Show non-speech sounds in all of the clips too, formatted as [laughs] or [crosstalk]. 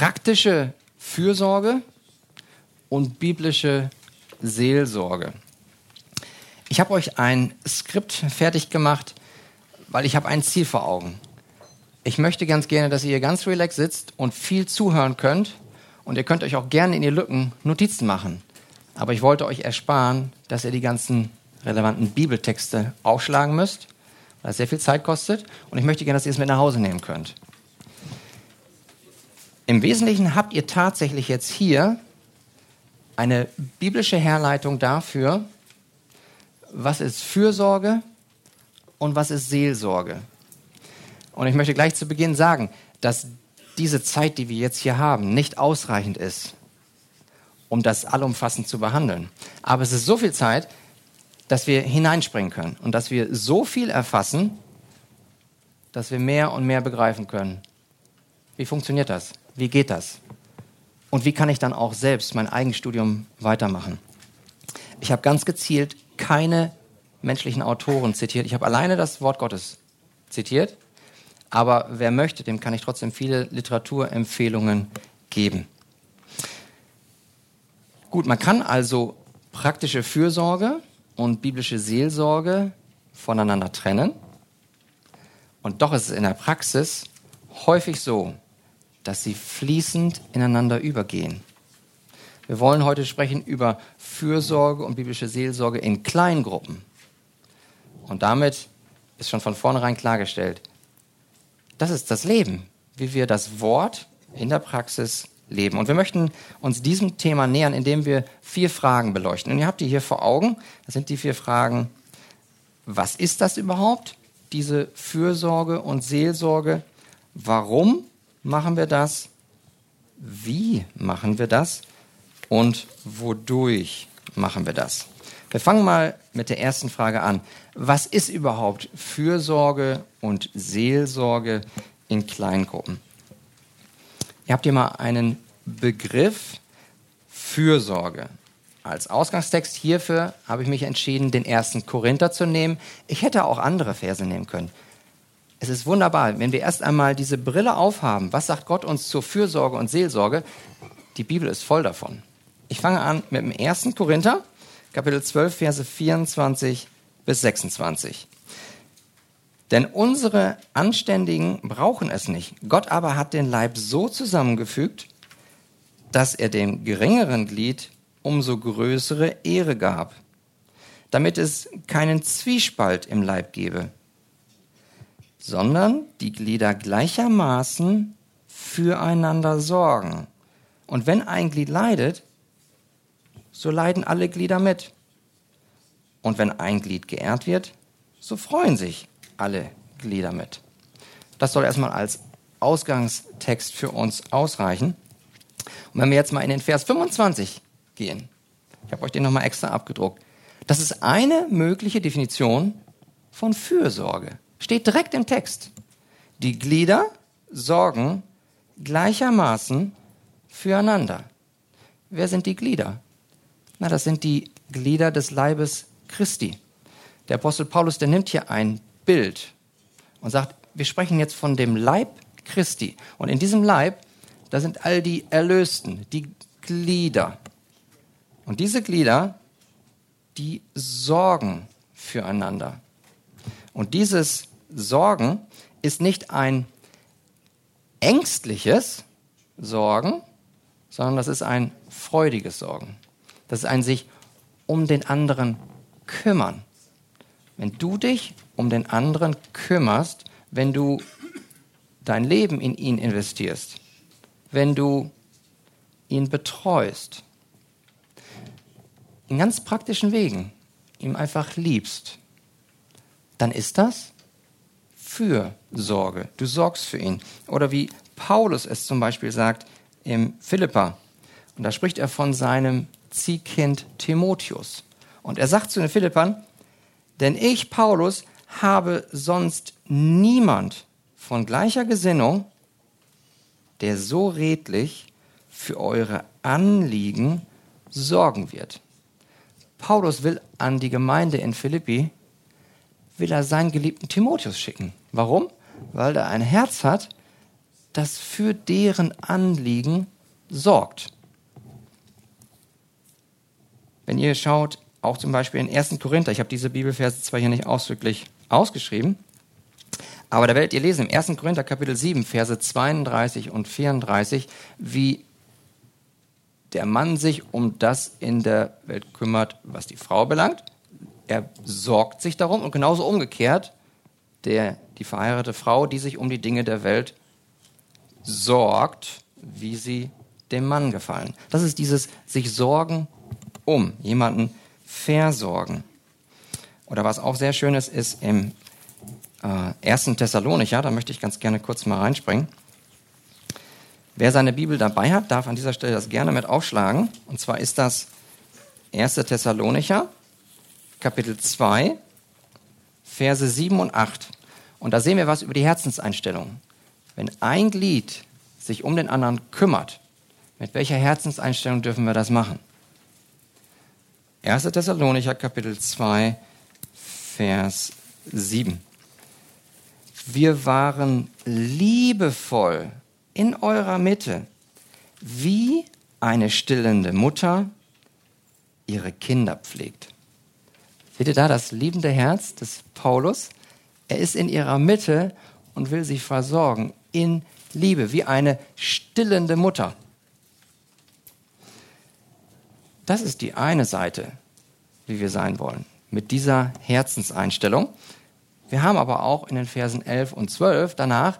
praktische Fürsorge und biblische Seelsorge. Ich habe euch ein Skript fertig gemacht, weil ich habe ein Ziel vor Augen. Ich möchte ganz gerne, dass ihr ganz relaxed sitzt und viel zuhören könnt. Und ihr könnt euch auch gerne in die Lücken Notizen machen. Aber ich wollte euch ersparen, dass ihr die ganzen relevanten Bibeltexte aufschlagen müsst, weil es sehr viel Zeit kostet. Und ich möchte gerne, dass ihr es mit nach Hause nehmen könnt. Im Wesentlichen habt ihr tatsächlich jetzt hier eine biblische Herleitung dafür, was ist Fürsorge und was ist Seelsorge. Und ich möchte gleich zu Beginn sagen, dass diese Zeit, die wir jetzt hier haben, nicht ausreichend ist, um das allumfassend zu behandeln. Aber es ist so viel Zeit, dass wir hineinspringen können und dass wir so viel erfassen, dass wir mehr und mehr begreifen können. Wie funktioniert das? Wie geht das? Und wie kann ich dann auch selbst mein Eigenstudium weitermachen? Ich habe ganz gezielt keine menschlichen Autoren zitiert. Ich habe alleine das Wort Gottes zitiert. Aber wer möchte, dem kann ich trotzdem viele Literaturempfehlungen geben. Gut, man kann also praktische Fürsorge und biblische Seelsorge voneinander trennen. Und doch ist es in der Praxis häufig so, dass sie fließend ineinander übergehen. Wir wollen heute sprechen über Fürsorge und biblische Seelsorge in Kleingruppen. Und damit ist schon von vornherein klargestellt, das ist das Leben, wie wir das Wort in der Praxis leben. Und wir möchten uns diesem Thema nähern, indem wir vier Fragen beleuchten. Und ihr habt die hier vor Augen. Das sind die vier Fragen. Was ist das überhaupt, diese Fürsorge und Seelsorge? Warum machen wir das? Wie machen wir das? Und wodurch machen wir das? Wir fangen mal mit der ersten Frage an. Was ist überhaupt Fürsorge und Seelsorge in Kleingruppen? Ihr habt hier mal einen Begriff Fürsorge. Als Ausgangstext hierfür habe ich mich entschieden, den ersten Korinther zu nehmen. Ich hätte auch andere Verse nehmen können. Es ist wunderbar, wenn wir erst einmal diese Brille aufhaben. Was sagt Gott uns zur Fürsorge und Seelsorge? Die Bibel ist voll davon. Ich fange an mit dem ersten Korinther, Kapitel 12, Verse 24 bis 26. Denn unsere Anständigen brauchen es nicht. Gott aber hat den Leib so zusammengefügt, dass er dem geringeren Glied umso größere Ehre gab, damit es keinen Zwiespalt im Leib gebe, sondern die Glieder gleichermaßen füreinander sorgen. Und wenn ein Glied leidet, so leiden alle Glieder mit. Und wenn ein Glied geehrt wird, so freuen sich alle Glieder mit. Das soll erstmal als Ausgangstext für uns ausreichen. Und wenn wir jetzt mal in den Vers 25 gehen, ich habe euch den nochmal extra abgedruckt, das ist eine mögliche Definition von Fürsorge. Steht direkt im Text. Die Glieder sorgen gleichermaßen füreinander. Wer sind die Glieder? Na, das sind die Glieder des Leibes Christi. Der Apostel Paulus, der nimmt hier ein Bild und sagt, wir sprechen jetzt von dem Leib Christi. Und in diesem Leib, da sind all die Erlösten, die Glieder. Und diese Glieder, die sorgen füreinander. Und dieses Sorgen ist nicht ein ängstliches Sorgen, sondern das ist ein freudiges Sorgen. Das ist ein sich um den anderen kümmern. Wenn du dich um den anderen kümmerst, wenn du dein Leben in ihn investierst, wenn du ihn betreust, in ganz praktischen Wegen, ihm einfach liebst, dann ist das Fürsorge. Du sorgst für ihn. Oder wie Paulus es zum Beispiel sagt im Philippa. Und da spricht er von seinem Ziehkind Timotheus. Und er sagt zu den Philippern, denn ich, Paulus, habe sonst niemand von gleicher Gesinnung, der so redlich für eure Anliegen sorgen wird. Paulus will an die Gemeinde in Philippi, will er seinen geliebten Timotheus schicken. Warum? Weil er ein Herz hat, das für deren Anliegen sorgt. Wenn ihr schaut, auch zum Beispiel in 1. Korinther, ich habe diese Bibelverse zwar hier nicht ausdrücklich ausgeschrieben, aber da werdet ihr lesen im 1. Korinther Kapitel 7, Verse 32 und 34, wie der Mann sich um das in der Welt kümmert, was die Frau belangt. Er sorgt sich darum und genauso umgekehrt der, die verheiratete Frau, die sich um die Dinge der Welt sorgt, wie sie dem Mann gefallen. Das ist dieses sich sorgen um, jemanden versorgen. Oder was auch sehr schön ist, ist im äh, 1. Thessalonicher, da möchte ich ganz gerne kurz mal reinspringen. Wer seine Bibel dabei hat, darf an dieser Stelle das gerne mit aufschlagen. Und zwar ist das 1. Thessalonicher, Kapitel 2, Verse 7 und 8. Und da sehen wir was über die Herzenseinstellung. Wenn ein Glied sich um den anderen kümmert, mit welcher Herzenseinstellung dürfen wir das machen? 1. Thessalonicher Kapitel 2, Vers 7. Wir waren liebevoll in eurer Mitte, wie eine stillende Mutter ihre Kinder pflegt. Seht ihr da das liebende Herz des Paulus? Er ist in ihrer Mitte und will sie versorgen in Liebe, wie eine stillende Mutter. Das ist die eine Seite, wie wir sein wollen, mit dieser Herzenseinstellung. Wir haben aber auch in den Versen 11 und 12 danach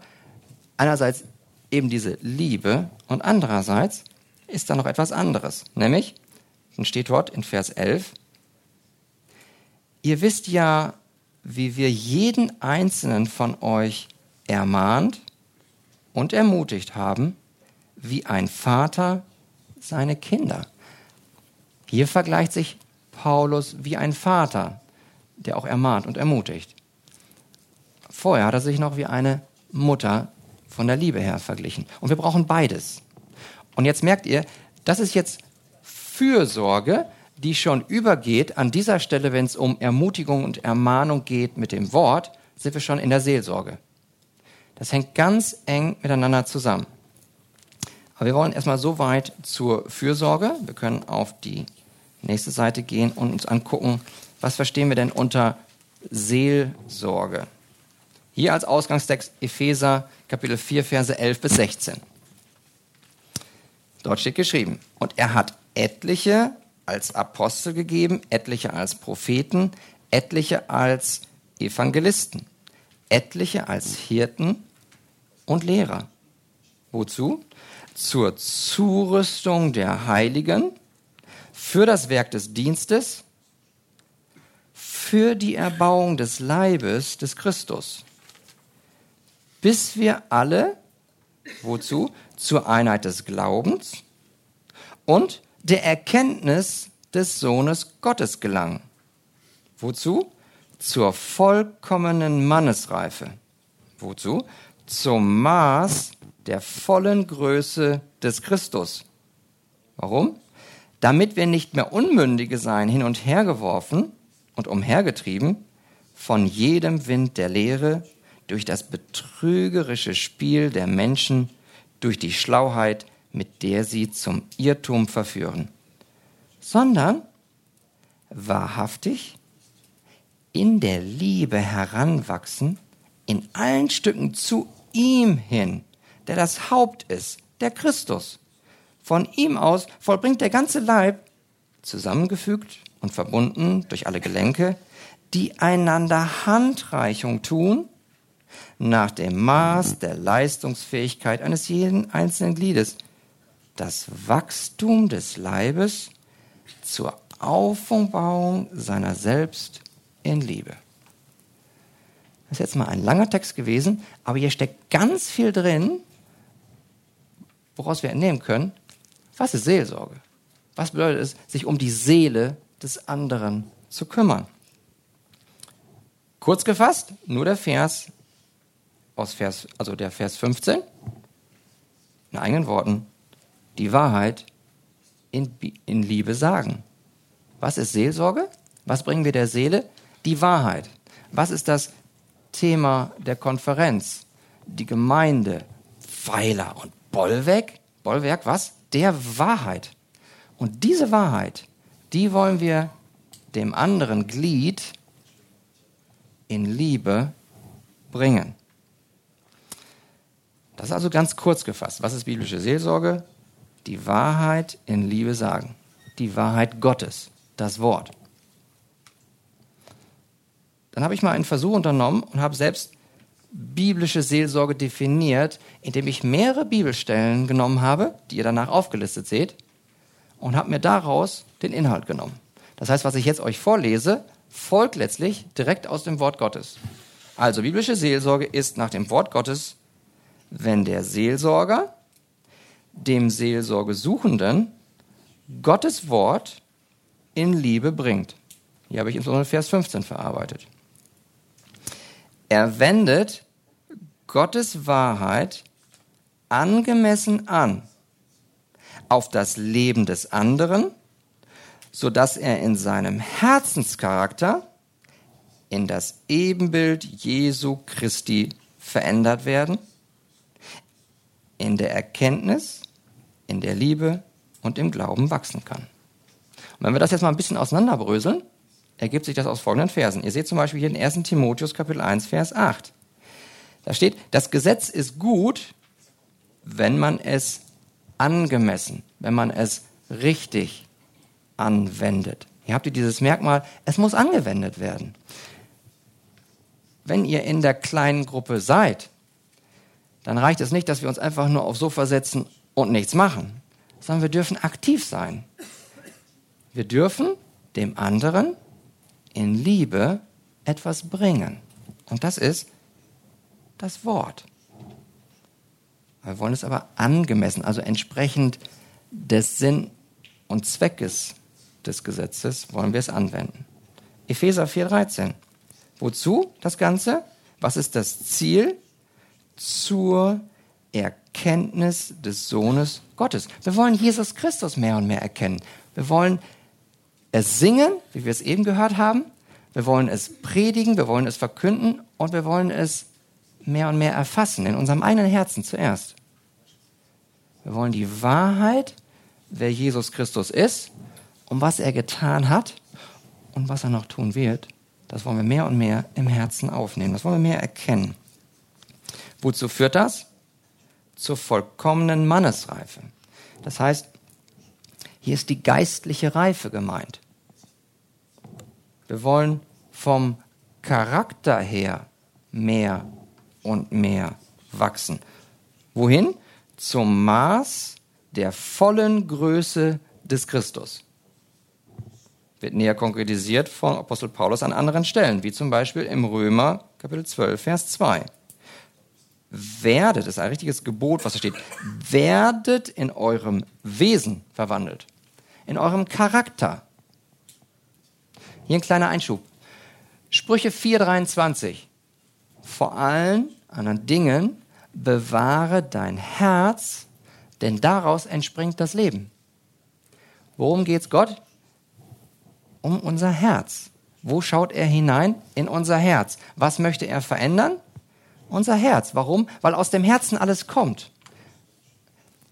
einerseits eben diese Liebe und andererseits ist da noch etwas anderes, nämlich, dann steht dort in Vers 11, ihr wisst ja, wie wir jeden einzelnen von euch ermahnt und ermutigt haben, wie ein Vater seine Kinder. Hier vergleicht sich Paulus wie ein Vater, der auch ermahnt und ermutigt. Vorher hat er sich noch wie eine Mutter von der Liebe her verglichen. Und wir brauchen beides. Und jetzt merkt ihr, das ist jetzt Fürsorge, die schon übergeht. An dieser Stelle, wenn es um Ermutigung und Ermahnung geht mit dem Wort, sind wir schon in der Seelsorge. Das hängt ganz eng miteinander zusammen. Aber wir wollen erstmal so weit zur Fürsorge. Wir können auf die nächste Seite gehen und uns angucken, was verstehen wir denn unter Seelsorge. Hier als Ausgangstext Epheser Kapitel 4, Verse 11 bis 16. Dort steht geschrieben, und er hat etliche als Apostel gegeben, etliche als Propheten, etliche als Evangelisten, etliche als Hirten und Lehrer. Wozu? Zur Zurüstung der Heiligen, für das Werk des Dienstes, für die Erbauung des Leibes des Christus, bis wir alle, wozu? Zur Einheit des Glaubens und der Erkenntnis des Sohnes Gottes gelangen. Wozu? Zur vollkommenen Mannesreife. Wozu? Zum Maß der vollen Größe des Christus. Warum? damit wir nicht mehr Unmündige sein, hin und her geworfen und umhergetrieben von jedem Wind der Lehre, durch das betrügerische Spiel der Menschen, durch die Schlauheit, mit der sie zum Irrtum verführen, sondern wahrhaftig in der Liebe heranwachsen, in allen Stücken zu ihm hin, der das Haupt ist, der Christus. Von ihm aus vollbringt der ganze Leib, zusammengefügt und verbunden durch alle Gelenke, die einander Handreichung tun, nach dem Maß der Leistungsfähigkeit eines jeden einzelnen Gliedes, das Wachstum des Leibes zur Aufbauung seiner selbst in Liebe. Das ist jetzt mal ein langer Text gewesen, aber hier steckt ganz viel drin, woraus wir entnehmen können, was ist Seelsorge? Was bedeutet es, sich um die Seele des anderen zu kümmern? Kurz gefasst, nur der Vers aus Vers, also der Vers 15, in eigenen Worten, die Wahrheit in, in Liebe sagen. Was ist Seelsorge? Was bringen wir der Seele? Die Wahrheit. Was ist das Thema der Konferenz? Die Gemeinde Pfeiler und Bollwerk, Bollwerk, was? Der Wahrheit. Und diese Wahrheit, die wollen wir dem anderen Glied in Liebe bringen. Das ist also ganz kurz gefasst. Was ist biblische Seelsorge? Die Wahrheit in Liebe sagen. Die Wahrheit Gottes, das Wort. Dann habe ich mal einen Versuch unternommen und habe selbst biblische Seelsorge definiert, indem ich mehrere Bibelstellen genommen habe, die ihr danach aufgelistet seht, und habe mir daraus den Inhalt genommen. Das heißt, was ich jetzt euch vorlese, folgt letztlich direkt aus dem Wort Gottes. Also biblische Seelsorge ist nach dem Wort Gottes, wenn der Seelsorger dem Seelsorgesuchenden Gottes Wort in Liebe bringt. Hier habe ich insbesondere Vers 15 verarbeitet. Er wendet Gottes Wahrheit angemessen an auf das Leben des anderen, so dass er in seinem Herzenscharakter in das Ebenbild Jesu Christi verändert werden, in der Erkenntnis, in der Liebe und im Glauben wachsen kann. Und wenn wir das jetzt mal ein bisschen auseinanderbröseln, ergibt sich das aus folgenden Versen. Ihr seht zum Beispiel hier in 1. Timotheus Kapitel 1, Vers 8. Da steht, das Gesetz ist gut, wenn man es angemessen, wenn man es richtig anwendet. Hier habt ihr dieses Merkmal, es muss angewendet werden. Wenn ihr in der kleinen Gruppe seid, dann reicht es nicht, dass wir uns einfach nur aufs Sofa setzen und nichts machen, sondern wir dürfen aktiv sein. Wir dürfen dem anderen in Liebe etwas bringen. Und das ist das Wort. Wir wollen es aber angemessen, also entsprechend des Sinn und Zweckes des Gesetzes wollen wir es anwenden. Epheser 4:13. Wozu das Ganze? Was ist das Ziel? Zur Erkenntnis des Sohnes Gottes. Wir wollen Jesus Christus mehr und mehr erkennen. Wir wollen es singen, wie wir es eben gehört haben. Wir wollen es predigen, wir wollen es verkünden und wir wollen es mehr und mehr erfassen, in unserem eigenen Herzen zuerst. Wir wollen die Wahrheit, wer Jesus Christus ist und was er getan hat und was er noch tun wird, das wollen wir mehr und mehr im Herzen aufnehmen. Das wollen wir mehr erkennen. Wozu führt das? Zur vollkommenen Mannesreife. Das heißt, hier ist die geistliche Reife gemeint. Wir wollen vom Charakter her mehr und mehr wachsen. Wohin? Zum Maß der vollen Größe des Christus. Wird näher konkretisiert von Apostel Paulus an anderen Stellen, wie zum Beispiel im Römer Kapitel 12, Vers 2 werdet, das ist ein richtiges Gebot, was da steht, werdet in eurem Wesen verwandelt, in eurem Charakter. Hier ein kleiner Einschub. Sprüche 4,23. Vor allen anderen Dingen bewahre dein Herz, denn daraus entspringt das Leben. Worum geht's Gott? Um unser Herz. Wo schaut er hinein? In unser Herz. Was möchte er verändern? Unser Herz. Warum? Weil aus dem Herzen alles kommt.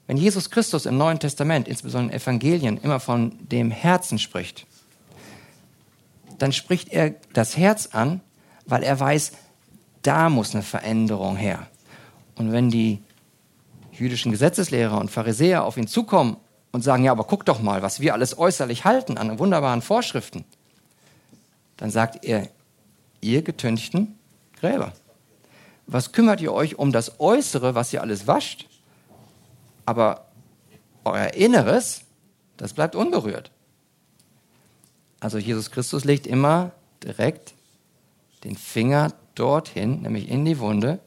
Wenn Jesus Christus im Neuen Testament, insbesondere in Evangelien, immer von dem Herzen spricht, dann spricht er das Herz an, weil er weiß, da muss eine Veränderung her. Und wenn die jüdischen Gesetzeslehrer und Pharisäer auf ihn zukommen und sagen, ja, aber guck doch mal, was wir alles äußerlich halten an wunderbaren Vorschriften, dann sagt er, ihr getünchten Gräber was kümmert ihr euch um das Äußere, was ihr alles wascht? Aber euer Inneres, das bleibt unberührt. Also Jesus Christus legt immer direkt den Finger dorthin, nämlich in die Wunde,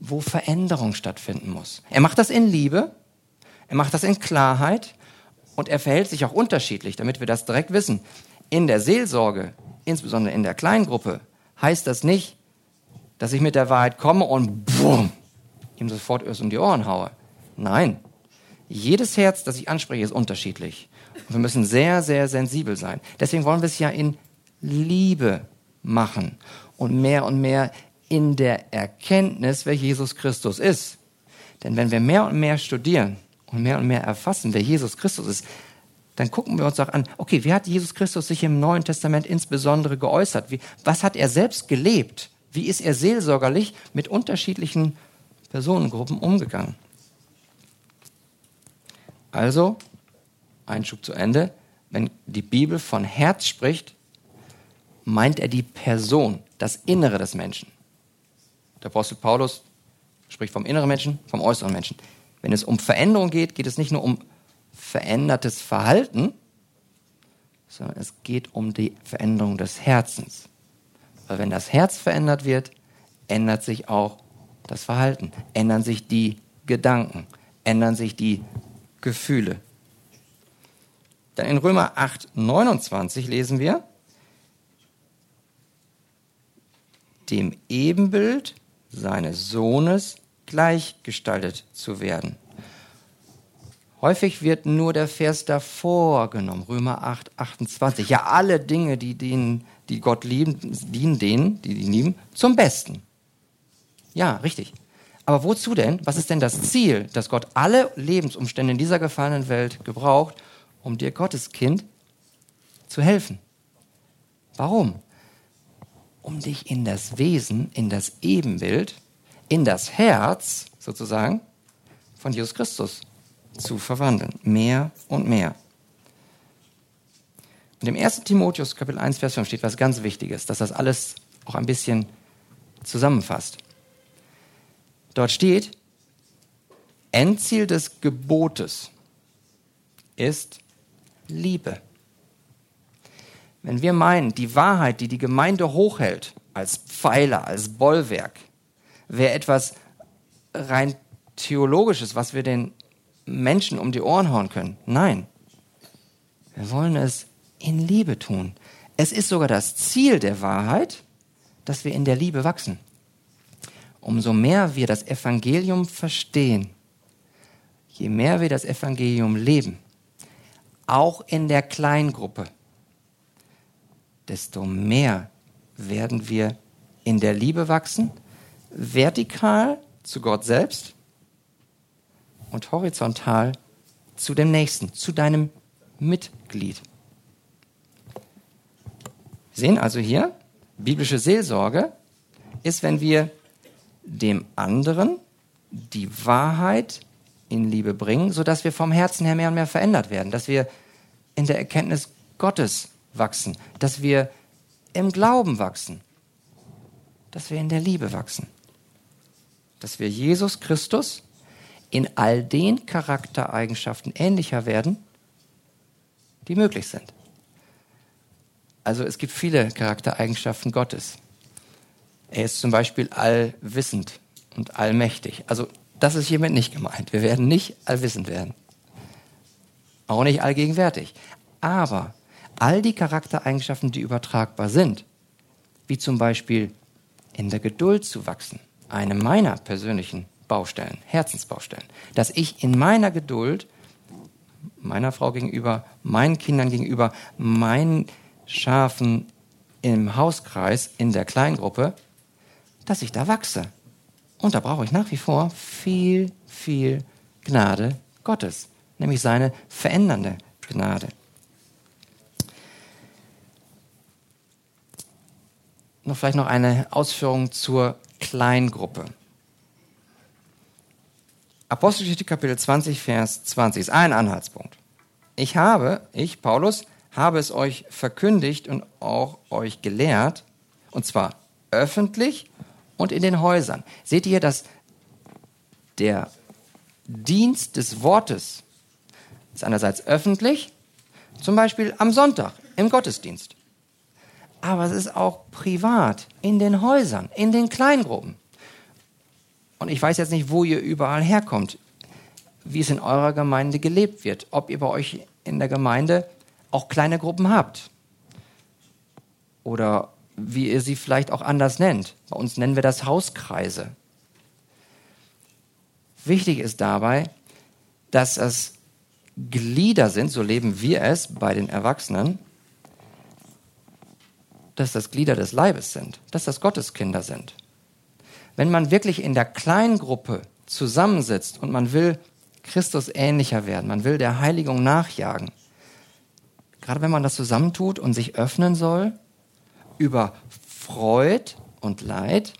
wo Veränderung stattfinden muss. Er macht das in Liebe, er macht das in Klarheit und er verhält sich auch unterschiedlich, damit wir das direkt wissen. In der Seelsorge, insbesondere in der Kleingruppe, heißt das nicht, dass ich mit der Wahrheit komme und bumm, ihm sofort erst um die Ohren haue. Nein. Jedes Herz, das ich anspreche, ist unterschiedlich. Und wir müssen sehr, sehr sensibel sein. Deswegen wollen wir es ja in Liebe machen und mehr und mehr in der Erkenntnis, wer Jesus Christus ist. Denn wenn wir mehr und mehr studieren und mehr und mehr erfassen, wer Jesus Christus ist, dann gucken wir uns auch an, okay, wie hat Jesus Christus sich im Neuen Testament insbesondere geäußert? Wie, was hat er selbst gelebt? Wie ist er seelsorgerlich mit unterschiedlichen Personengruppen umgegangen? Also, Einschub zu Ende, wenn die Bibel von Herz spricht, meint er die Person, das Innere des Menschen. Der Apostel Paulus spricht vom inneren Menschen, vom äußeren Menschen. Wenn es um Veränderung geht, geht es nicht nur um verändertes Verhalten, sondern es geht um die Veränderung des Herzens. Weil wenn das Herz verändert wird, ändert sich auch das Verhalten, ändern sich die Gedanken, ändern sich die Gefühle. Dann in Römer 8, 29 lesen wir, dem Ebenbild seines Sohnes gleichgestaltet zu werden. Häufig wird nur der Vers davor genommen, Römer 8, 28. Ja, alle Dinge, die, denen, die Gott lieben, dienen denen, die ihn lieben, zum Besten. Ja, richtig. Aber wozu denn? Was ist denn das Ziel, dass Gott alle Lebensumstände in dieser gefallenen Welt gebraucht, um dir Gottes Kind zu helfen? Warum? um dich in das Wesen, in das Ebenbild, in das Herz sozusagen von Jesus Christus zu verwandeln. Mehr und mehr. Und im 1. Timotheus Kapitel 1, Vers 5 steht was ganz Wichtiges, dass das alles auch ein bisschen zusammenfasst. Dort steht, Endziel des Gebotes ist Liebe. Wenn wir meinen, die Wahrheit, die die Gemeinde hochhält, als Pfeiler, als Bollwerk, wäre etwas rein theologisches, was wir den Menschen um die Ohren hauen können. Nein, wir wollen es in Liebe tun. Es ist sogar das Ziel der Wahrheit, dass wir in der Liebe wachsen. Umso mehr wir das Evangelium verstehen, je mehr wir das Evangelium leben, auch in der Kleingruppe, desto mehr werden wir in der Liebe wachsen, vertikal zu Gott selbst und horizontal zu dem Nächsten, zu deinem Mitglied. Sehen also hier, biblische Seelsorge ist, wenn wir dem anderen die Wahrheit in Liebe bringen, sodass wir vom Herzen her mehr und mehr verändert werden, dass wir in der Erkenntnis Gottes wachsen, dass wir im Glauben wachsen, dass wir in der Liebe wachsen, dass wir Jesus Christus in all den Charaktereigenschaften ähnlicher werden, die möglich sind. Also es gibt viele Charaktereigenschaften Gottes. Er ist zum Beispiel allwissend und allmächtig. Also das ist hiermit nicht gemeint. Wir werden nicht allwissend werden. Auch nicht allgegenwärtig. Aber all die Charaktereigenschaften, die übertragbar sind, wie zum Beispiel in der Geduld zu wachsen, eine meiner persönlichen Baustellen, Herzensbaustellen, dass ich in meiner Geduld meiner Frau gegenüber, meinen Kindern gegenüber, meinen Schafen im Hauskreis, in der Kleingruppe, dass ich da wachse. Und da brauche ich nach wie vor viel, viel Gnade Gottes, nämlich seine verändernde Gnade. noch vielleicht noch eine Ausführung zur Kleingruppe. Apostelgeschichte Kapitel 20, Vers 20 ist ein Anhaltspunkt. Ich habe, ich, Paulus, habe es euch verkündigt und auch euch gelehrt, und zwar öffentlich und in den Häusern. Seht ihr, dass der Dienst des Wortes ist einerseits öffentlich, zum Beispiel am Sonntag im Gottesdienst aber es ist auch privat, in den Häusern, in den Kleingruppen. Und ich weiß jetzt nicht, wo ihr überall herkommt, wie es in eurer Gemeinde gelebt wird, ob ihr bei euch in der Gemeinde auch kleine Gruppen habt oder wie ihr sie vielleicht auch anders nennt. Bei uns nennen wir das Hauskreise. Wichtig ist dabei, dass es Glieder sind, so leben wir es bei den Erwachsenen, dass das Glieder des Leibes sind, dass das Gotteskinder sind. Wenn man wirklich in der Kleingruppe zusammensitzt und man will Christus ähnlicher werden, man will der Heiligung nachjagen, gerade wenn man das zusammentut und sich öffnen soll über Freud und Leid,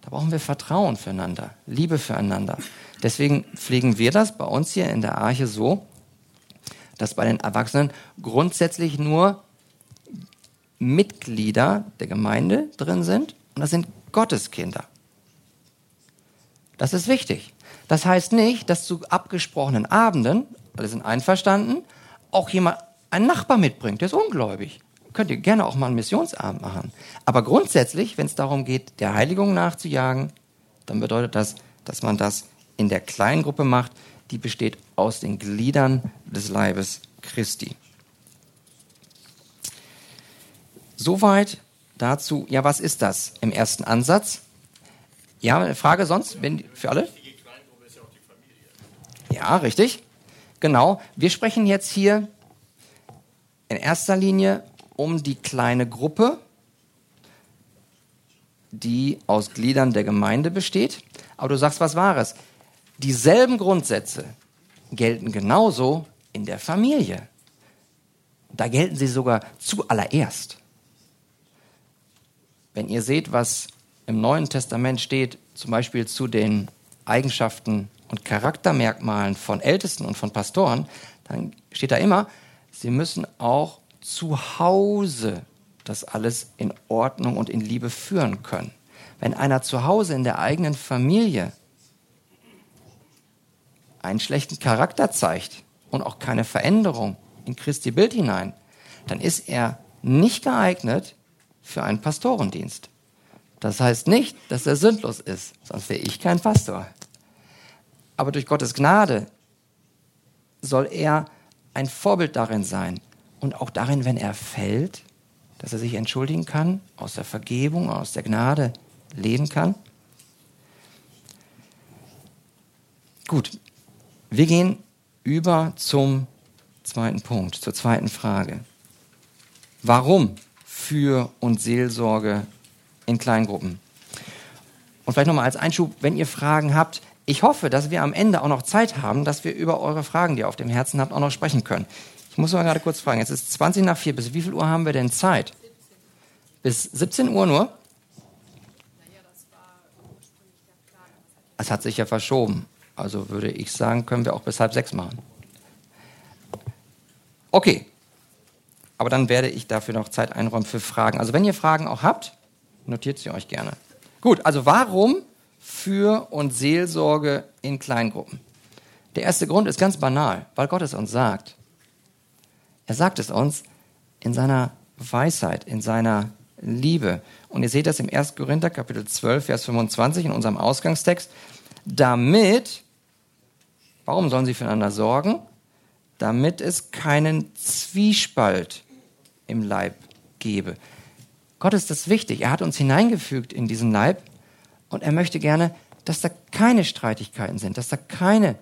da brauchen wir Vertrauen füreinander, Liebe füreinander. Deswegen pflegen wir das bei uns hier in der Arche so, dass bei den Erwachsenen grundsätzlich nur Mitglieder der Gemeinde drin sind und das sind Gotteskinder. Das ist wichtig. Das heißt nicht, dass zu abgesprochenen Abenden, alle sind einverstanden, auch jemand, ein Nachbar mitbringt, der ist ungläubig. Könnt ihr gerne auch mal einen Missionsabend machen. Aber grundsätzlich, wenn es darum geht, der Heiligung nachzujagen, dann bedeutet das, dass man das in der kleinen Gruppe macht, die besteht aus den Gliedern des Leibes Christi. Soweit dazu, ja, was ist das im ersten Ansatz? Ja, eine Frage sonst wenn, für alle? Ja, richtig. Genau. Wir sprechen jetzt hier in erster Linie um die kleine Gruppe, die aus Gliedern der Gemeinde besteht. Aber du sagst was Wahres. Dieselben Grundsätze gelten genauso in der Familie. Da gelten sie sogar zuallererst. Wenn ihr seht, was im Neuen Testament steht, zum Beispiel zu den Eigenschaften und Charaktermerkmalen von Ältesten und von Pastoren, dann steht da immer, sie müssen auch zu Hause das alles in Ordnung und in Liebe führen können. Wenn einer zu Hause in der eigenen Familie einen schlechten Charakter zeigt und auch keine Veränderung in Christi Bild hinein, dann ist er nicht geeignet für einen Pastorendienst. Das heißt nicht, dass er sündlos ist, sonst wäre ich kein Pastor. Aber durch Gottes Gnade soll er ein Vorbild darin sein und auch darin, wenn er fällt, dass er sich entschuldigen kann, aus der Vergebung, aus der Gnade leben kann. Gut, wir gehen über zum zweiten Punkt, zur zweiten Frage. Warum für und Seelsorge in Kleingruppen? Und vielleicht nochmal als Einschub, wenn ihr Fragen habt, ich hoffe, dass wir am Ende auch noch Zeit haben, dass wir über eure Fragen, die ihr auf dem Herzen habt, auch noch sprechen können. Ich muss mal gerade kurz fragen, jetzt ist 20 nach 4, bis wie viel Uhr haben wir denn Zeit? Bis 17 Uhr nur? Es hat sich ja verschoben. Also würde ich sagen, können wir auch bis halb sechs machen. Okay. Aber dann werde ich dafür noch Zeit einräumen für Fragen. Also wenn ihr Fragen auch habt, notiert sie euch gerne. Gut, also warum für und Seelsorge in Kleingruppen? Der erste Grund ist ganz banal, weil Gott es uns sagt. Er sagt es uns in seiner Weisheit, in seiner Liebe. Und ihr seht das im 1. Korinther Kapitel 12, Vers 25 in unserem Ausgangstext. Damit Warum sollen sie füreinander sorgen? Damit es keinen Zwiespalt im Leib gebe. Gott ist das wichtig. Er hat uns hineingefügt in diesen Leib und er möchte gerne, dass da keine Streitigkeiten sind, dass da keine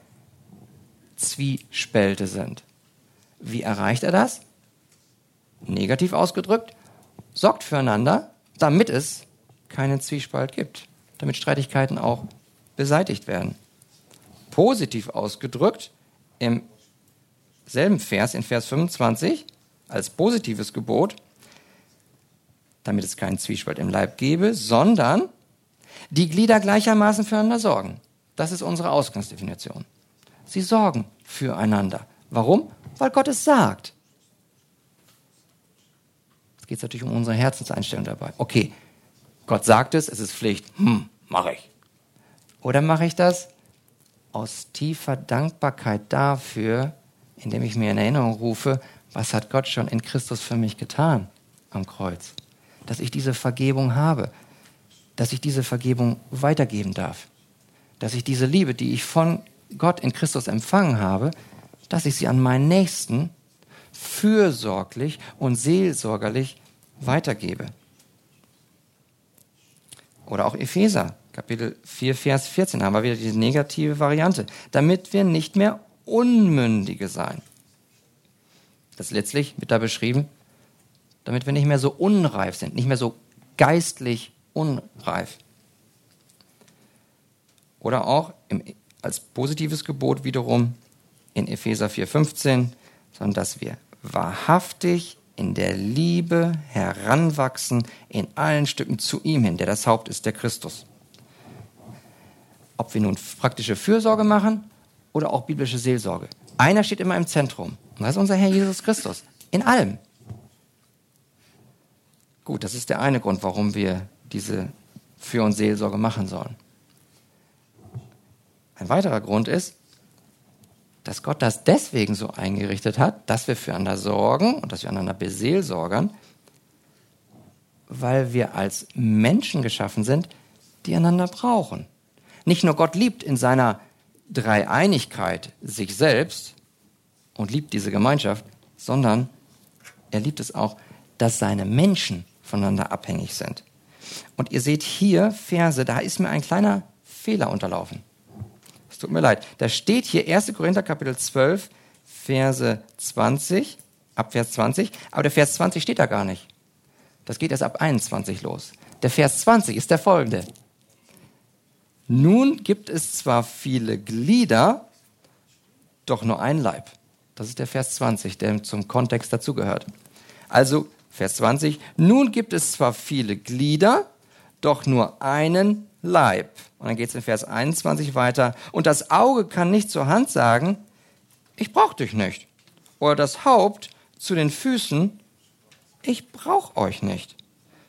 Zwiespälte sind. Wie erreicht er das? Negativ ausgedrückt, sorgt füreinander, damit es keinen Zwiespalt gibt, damit Streitigkeiten auch beseitigt werden positiv ausgedrückt im selben Vers, in Vers 25, als positives Gebot, damit es keinen Zwiespalt im Leib gebe, sondern die Glieder gleichermaßen füreinander sorgen. Das ist unsere Ausgangsdefinition. Sie sorgen füreinander. Warum? Weil Gott es sagt. Jetzt geht es natürlich um unsere Herzenseinstellung dabei. Okay, Gott sagt es, es ist Pflicht. Hm, mache ich. Oder mache ich das, aus tiefer Dankbarkeit dafür, indem ich mir in Erinnerung rufe, was hat Gott schon in Christus für mich getan am Kreuz. Dass ich diese Vergebung habe, dass ich diese Vergebung weitergeben darf, dass ich diese Liebe, die ich von Gott in Christus empfangen habe, dass ich sie an meinen Nächsten fürsorglich und seelsorgerlich weitergebe. Oder auch Epheser. Kapitel 4, Vers 14 haben wir wieder diese negative Variante. Damit wir nicht mehr Unmündige sein. Das letztlich wird da beschrieben, damit wir nicht mehr so unreif sind, nicht mehr so geistlich unreif. Oder auch im als positives Gebot wiederum in Epheser 4,15, sondern dass wir wahrhaftig in der Liebe heranwachsen in allen Stücken zu ihm hin, der das Haupt ist, der Christus. Ob wir nun praktische Fürsorge machen oder auch biblische Seelsorge. Einer steht immer im Zentrum. Und das ist unser Herr Jesus Christus. In allem. Gut, das ist der eine Grund, warum wir diese Für- und Seelsorge machen sollen. Ein weiterer Grund ist, dass Gott das deswegen so eingerichtet hat, dass wir füreinander sorgen und dass wir einander beseelsorgern, weil wir als Menschen geschaffen sind, die einander brauchen. Nicht nur Gott liebt in seiner Dreieinigkeit sich selbst und liebt diese Gemeinschaft, sondern er liebt es auch, dass seine Menschen voneinander abhängig sind. Und ihr seht hier Verse, da ist mir ein kleiner Fehler unterlaufen. Es tut mir leid. Da steht hier 1. Korinther Kapitel 12, Verse 20, ab Vers 20, aber der Vers 20 steht da gar nicht. Das geht erst ab 21 los. Der Vers 20 ist der folgende. Nun gibt es zwar viele Glieder, doch nur ein Leib. Das ist der Vers 20, der zum Kontext dazugehört. Also Vers 20, nun gibt es zwar viele Glieder, doch nur einen Leib. Und dann geht es in Vers 21 weiter. Und das Auge kann nicht zur Hand sagen, ich brauche dich nicht. Oder das Haupt zu den Füßen, ich brauche euch nicht.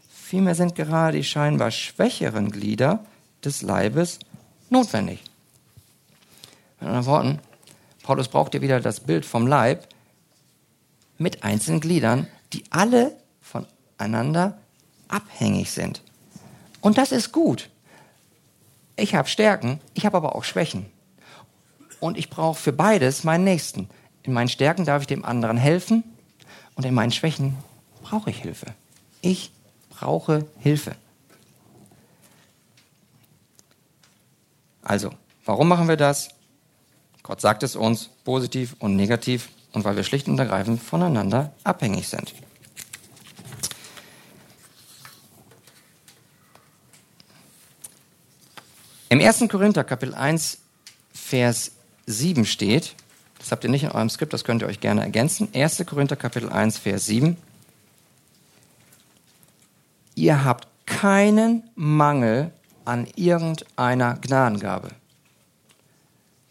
Vielmehr sind gerade die scheinbar schwächeren Glieder des Leibes notwendig. Mit anderen Worten, Paulus braucht hier wieder das Bild vom Leib mit einzelnen Gliedern, die alle voneinander abhängig sind. Und das ist gut. Ich habe Stärken, ich habe aber auch Schwächen. Und ich brauche für beides meinen Nächsten. In meinen Stärken darf ich dem anderen helfen und in meinen Schwächen brauche ich Hilfe. Ich brauche Hilfe. Also, warum machen wir das? Gott sagt es uns, positiv und negativ, und weil wir schlicht und ergreifend voneinander abhängig sind. Im 1. Korinther Kapitel 1, Vers 7 steht, das habt ihr nicht in eurem Skript, das könnt ihr euch gerne ergänzen, 1. Korinther Kapitel 1, Vers 7, ihr habt keinen Mangel an irgendeiner Gnadengabe.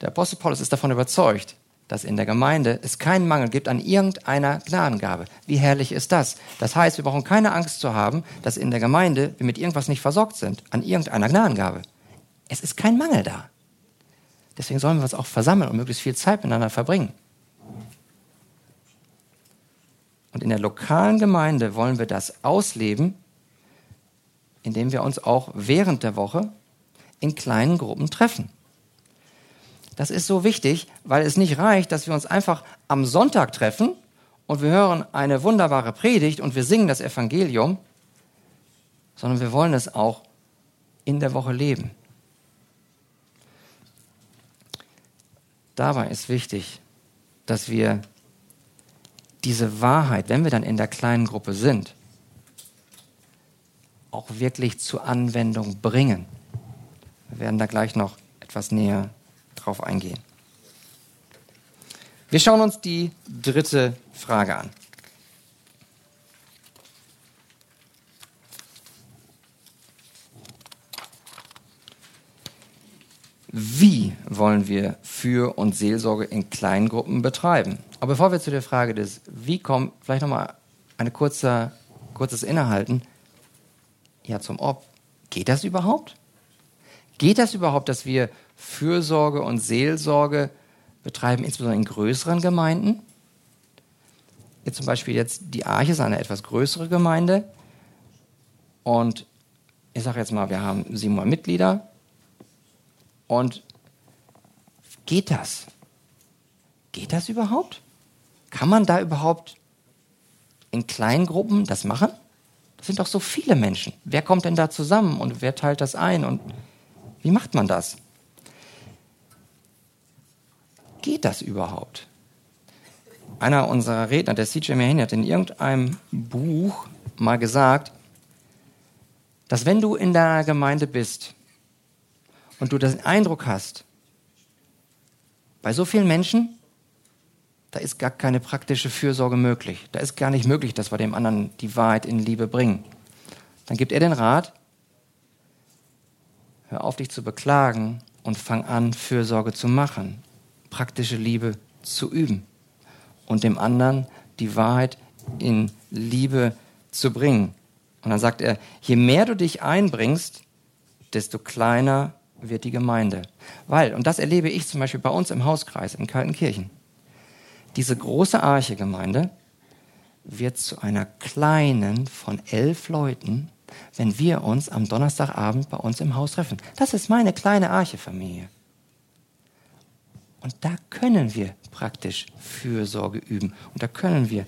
Der Apostel Paulus ist davon überzeugt, dass in der Gemeinde es keinen Mangel gibt an irgendeiner Gnadengabe. Wie herrlich ist das? Das heißt, wir brauchen keine Angst zu haben, dass in der Gemeinde wir mit irgendwas nicht versorgt sind, an irgendeiner Gnadengabe. Es ist kein Mangel da. Deswegen sollen wir uns auch versammeln und möglichst viel Zeit miteinander verbringen. Und in der lokalen Gemeinde wollen wir das ausleben, indem wir uns auch während der Woche in kleinen Gruppen treffen. Das ist so wichtig, weil es nicht reicht, dass wir uns einfach am Sonntag treffen und wir hören eine wunderbare Predigt und wir singen das Evangelium, sondern wir wollen es auch in der Woche leben. Dabei ist wichtig, dass wir diese Wahrheit, wenn wir dann in der kleinen Gruppe sind, auch wirklich zur Anwendung bringen. Wir werden da gleich noch etwas näher drauf eingehen. Wir schauen uns die dritte Frage an. Wie wollen wir Für- und Seelsorge in Kleingruppen betreiben? Aber bevor wir zu der Frage des Wie kommen, vielleicht nochmal ein kurzer, kurzes Innehalten. Ja, zum Ob. Geht das überhaupt? Geht das überhaupt, dass wir Fürsorge und Seelsorge betreiben, insbesondere in größeren Gemeinden? Jetzt zum Beispiel jetzt die Arche ist eine etwas größere Gemeinde und ich sage jetzt mal, wir haben 700 Mitglieder und geht das? Geht das überhaupt? Kann man da überhaupt in kleinen Gruppen das machen? Das sind doch so viele Menschen. Wer kommt denn da zusammen und wer teilt das ein und wie macht man das? Geht das überhaupt? Einer unserer Redner, der CJ Mahoney, hat in irgendeinem Buch mal gesagt, dass wenn du in deiner Gemeinde bist und du den Eindruck hast, Bei so vielen Menschen, da ist gar keine praktische Fürsorge möglich. Da ist gar nicht möglich, dass wir dem anderen die Wahrheit in Liebe bringen. Dann gibt er den Rat, hör auf dich zu beklagen und fang an, Fürsorge zu machen, praktische Liebe zu üben und dem anderen die Wahrheit in Liebe zu bringen. Und dann sagt er, je mehr du dich einbringst, desto kleiner wird die Gemeinde. Weil, und das erlebe ich zum Beispiel bei uns im Hauskreis in Kaltenkirchen, diese große Arche-Gemeinde wird zu einer kleinen von elf Leuten, wenn wir uns am Donnerstagabend bei uns im Haus treffen. Das ist meine kleine Arche-Familie. Und da können wir praktisch Fürsorge üben. Und da können wir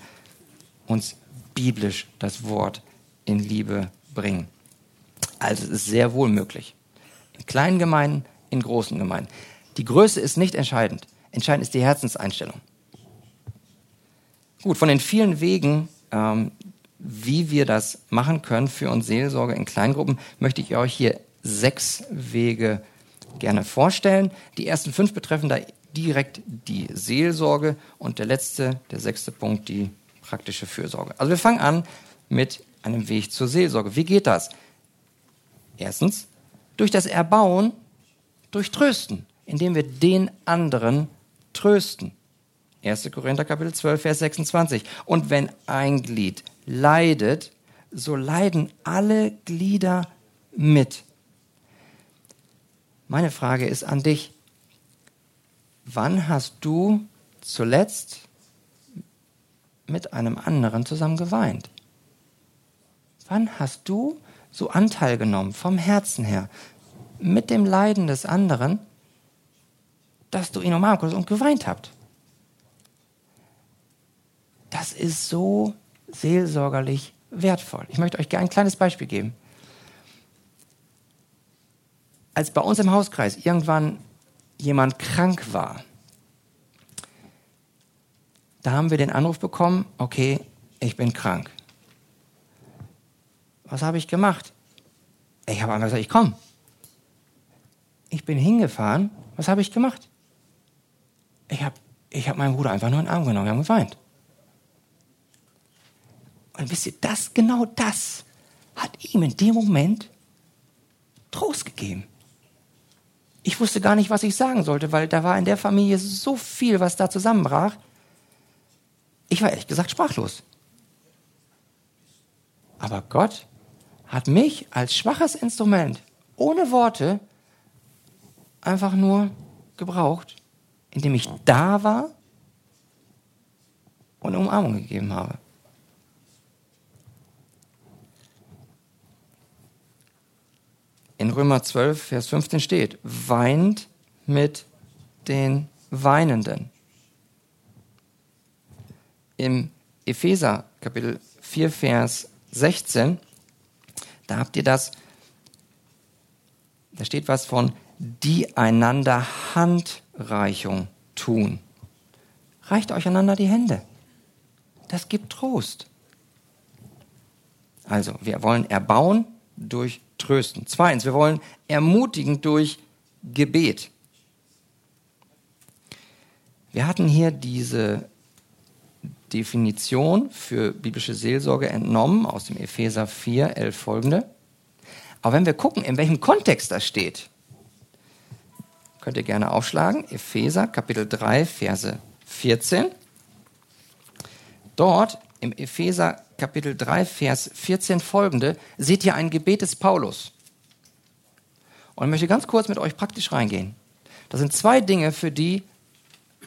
uns biblisch das Wort in Liebe bringen. Also es ist sehr wohl möglich. In kleinen Gemeinden, in großen Gemeinden. Die Größe ist nicht entscheidend. Entscheidend ist die Herzenseinstellung. Gut, von den vielen Wegen, ähm, wie wir das machen können für uns Seelsorge in Kleingruppen, möchte ich euch hier sechs Wege gerne vorstellen. Die ersten fünf betreffen da direkt die Seelsorge und der letzte, der sechste Punkt, die praktische Fürsorge. Also wir fangen an mit einem Weg zur Seelsorge. Wie geht das? Erstens, durch das Erbauen, durch Trösten, indem wir den anderen trösten. 1. Korinther Kapitel 12, Vers 26. Und wenn ein Glied leidet, so leiden alle Glieder mit. Meine Frage ist an dich. Wann hast du zuletzt mit einem anderen zusammen geweint? Wann hast du so Anteil genommen vom Herzen her mit dem Leiden des anderen, dass du ihn umarmt hast und geweint habt? Das ist so seelsorgerlich wertvoll. Ich möchte euch gerne ein kleines Beispiel geben. Als bei uns im Hauskreis irgendwann jemand krank war, da haben wir den Anruf bekommen, okay, ich bin krank. Was habe ich gemacht? Ich habe einfach gesagt, ich komme. Ich bin hingefahren. Was habe ich gemacht? Ich habe ich hab meinen Bruder einfach nur in den Arm genommen. Wir haben geweint. Und wisst ihr, das, genau das hat ihm in dem Moment Trost gegeben. Ich wusste gar nicht, was ich sagen sollte, weil da war in der Familie so viel, was da zusammenbrach. Ich war ehrlich gesagt sprachlos. Aber Gott hat mich als schwaches Instrument, ohne Worte, einfach nur gebraucht, indem ich da war und Umarmung gegeben habe. In Römer 12, Vers 15 steht, weint mit den Weinenden im Epheser Kapitel 4, Vers 16, da habt ihr das, da steht was von die einander Handreichung tun. Reicht euch einander die Hände. Das gibt Trost. Also, wir wollen erbauen durch Trösten. Zweitens, wir wollen ermutigen durch Gebet. Wir hatten hier diese Definition für biblische Seelsorge entnommen aus dem Epheser 4, 11 folgende. Aber wenn wir gucken, in welchem Kontext das steht, könnt ihr gerne aufschlagen. Epheser Kapitel 3, Verse 14. Dort im Epheser Kapitel 3, Vers 14 folgende seht ihr ein Gebet des Paulus. Und ich möchte ganz kurz mit euch praktisch reingehen. Das sind zwei Dinge, für die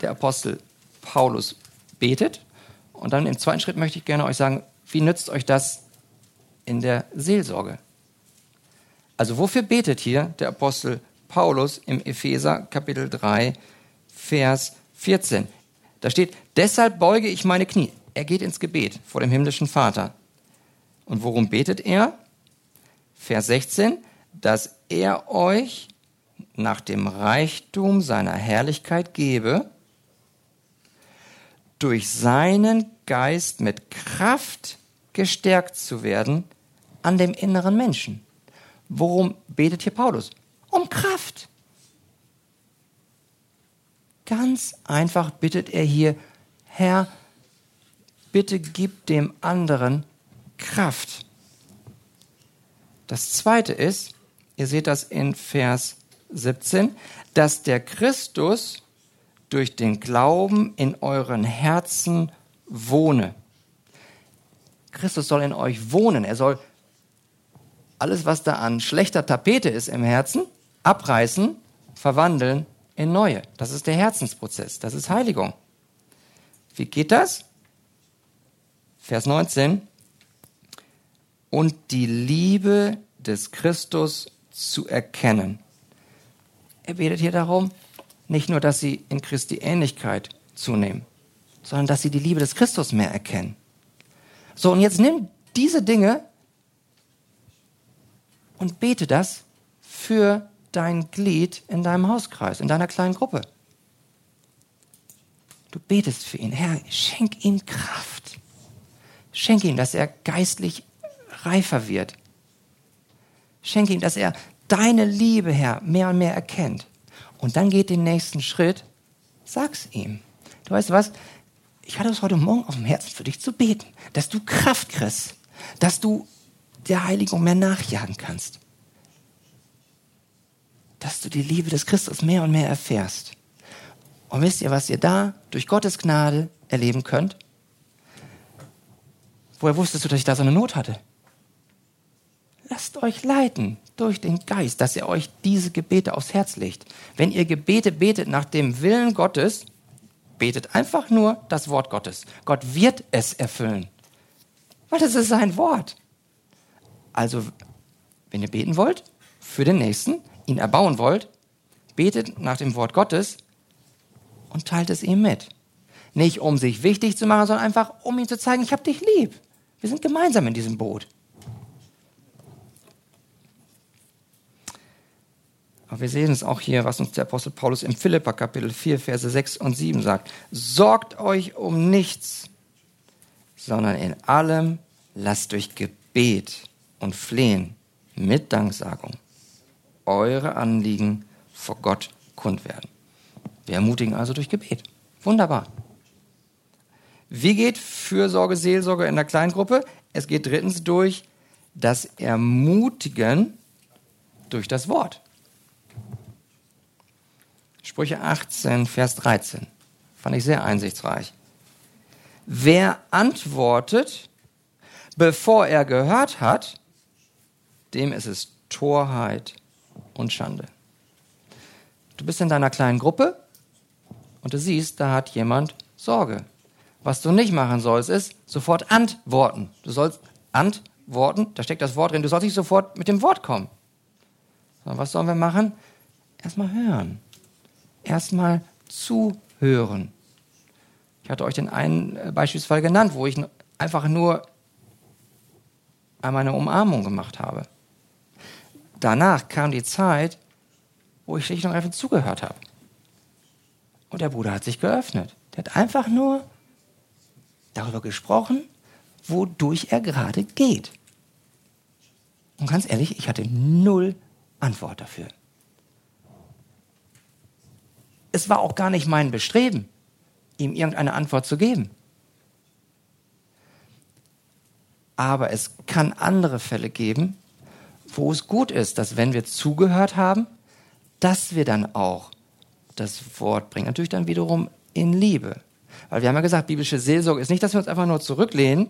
der Apostel Paulus betet. Und dann im zweiten Schritt möchte ich gerne euch sagen, wie nützt euch das in der Seelsorge? Also wofür betet hier der Apostel Paulus im Epheser Kapitel 3, Vers 14? Da steht, deshalb beuge ich meine Knie. Er geht ins Gebet vor dem himmlischen Vater. Und worum betet er? Vers 16, dass er euch nach dem Reichtum seiner Herrlichkeit gebe, durch seinen Geist mit Kraft gestärkt zu werden an dem inneren Menschen. Worum betet hier Paulus? Um Kraft. Ganz einfach bittet er hier, Herr, bitte gib dem anderen Kraft. Das zweite ist, ihr seht das in Vers 17, dass der Christus durch den Glauben in euren Herzen wohne. Christus soll in euch wohnen. Er soll alles, was da an schlechter Tapete ist im Herzen, abreißen, verwandeln in neue. Das ist der Herzensprozess. Das ist Heiligung. Wie geht das? Vers 19. Und die Liebe des Christus zu erkennen. Er betet hier darum, nicht nur, dass sie in Christi Ähnlichkeit zunehmen, sondern dass sie die Liebe des Christus mehr erkennen. So, und jetzt nimm diese Dinge und bete das für dein Glied in deinem Hauskreis, in deiner kleinen Gruppe. Du betest für ihn. Herr, schenk ihm Kraft. Schenk ihm, dass er geistlich reifer wird. Schenk ihm, dass er deine Liebe, Herr, mehr und mehr erkennt. Und dann geht den nächsten Schritt, sag's ihm. Du weißt was? Ich hatte es heute Morgen auf dem Herzen für dich zu beten, dass du Kraft kriegst, dass du der Heiligung mehr nachjagen kannst. Dass du die Liebe des Christus mehr und mehr erfährst. Und wisst ihr, was ihr da durch Gottes Gnade erleben könnt? Woher wusstest du, dass ich da so eine Not hatte? Lasst euch leiten durch den Geist, dass er euch diese Gebete aufs Herz legt. Wenn ihr Gebete betet nach dem Willen Gottes, betet einfach nur das Wort Gottes. Gott wird es erfüllen, weil das ist sein Wort. Also, wenn ihr beten wollt für den Nächsten, ihn erbauen wollt, betet nach dem Wort Gottes und teilt es ihm mit. Nicht um sich wichtig zu machen, sondern einfach um ihm zu zeigen, ich habe dich lieb. Wir sind gemeinsam in diesem Boot. Aber wir sehen es auch hier, was uns der Apostel Paulus im Philippa Kapitel 4, Verse 6 und 7 sagt. Sorgt euch um nichts, sondern in allem lasst durch Gebet und Flehen mit Danksagung eure Anliegen vor Gott kund werden. Wir ermutigen also durch Gebet. Wunderbar. Wie geht Fürsorge, Seelsorge in der Kleingruppe? Es geht drittens durch das Ermutigen durch das Wort. Sprüche 18, Vers 13. Fand ich sehr einsichtsreich. Wer antwortet, bevor er gehört hat, dem ist es Torheit und Schande. Du bist in deiner kleinen Gruppe und du siehst, da hat jemand Sorge. Was du nicht machen sollst, ist sofort antworten. Du sollst antworten, da steckt das Wort drin, du sollst nicht sofort mit dem Wort kommen. Sondern was sollen wir machen? Erstmal hören erstmal zuhören. Ich hatte euch den einen äh, beispielsweise genannt, wo ich einfach nur einmal eine Umarmung gemacht habe. Danach kam die Zeit, wo ich schlicht und einfach zugehört habe. Und der Bruder hat sich geöffnet. Der hat einfach nur darüber gesprochen, wodurch er gerade geht. Und ganz ehrlich, ich hatte null Antwort dafür es war auch gar nicht mein Bestreben, ihm irgendeine Antwort zu geben. Aber es kann andere Fälle geben, wo es gut ist, dass wenn wir zugehört haben, dass wir dann auch das Wort bringen. Natürlich dann wiederum in Liebe. Weil wir haben ja gesagt, biblische Seelsorge ist nicht, dass wir uns einfach nur zurücklehnen.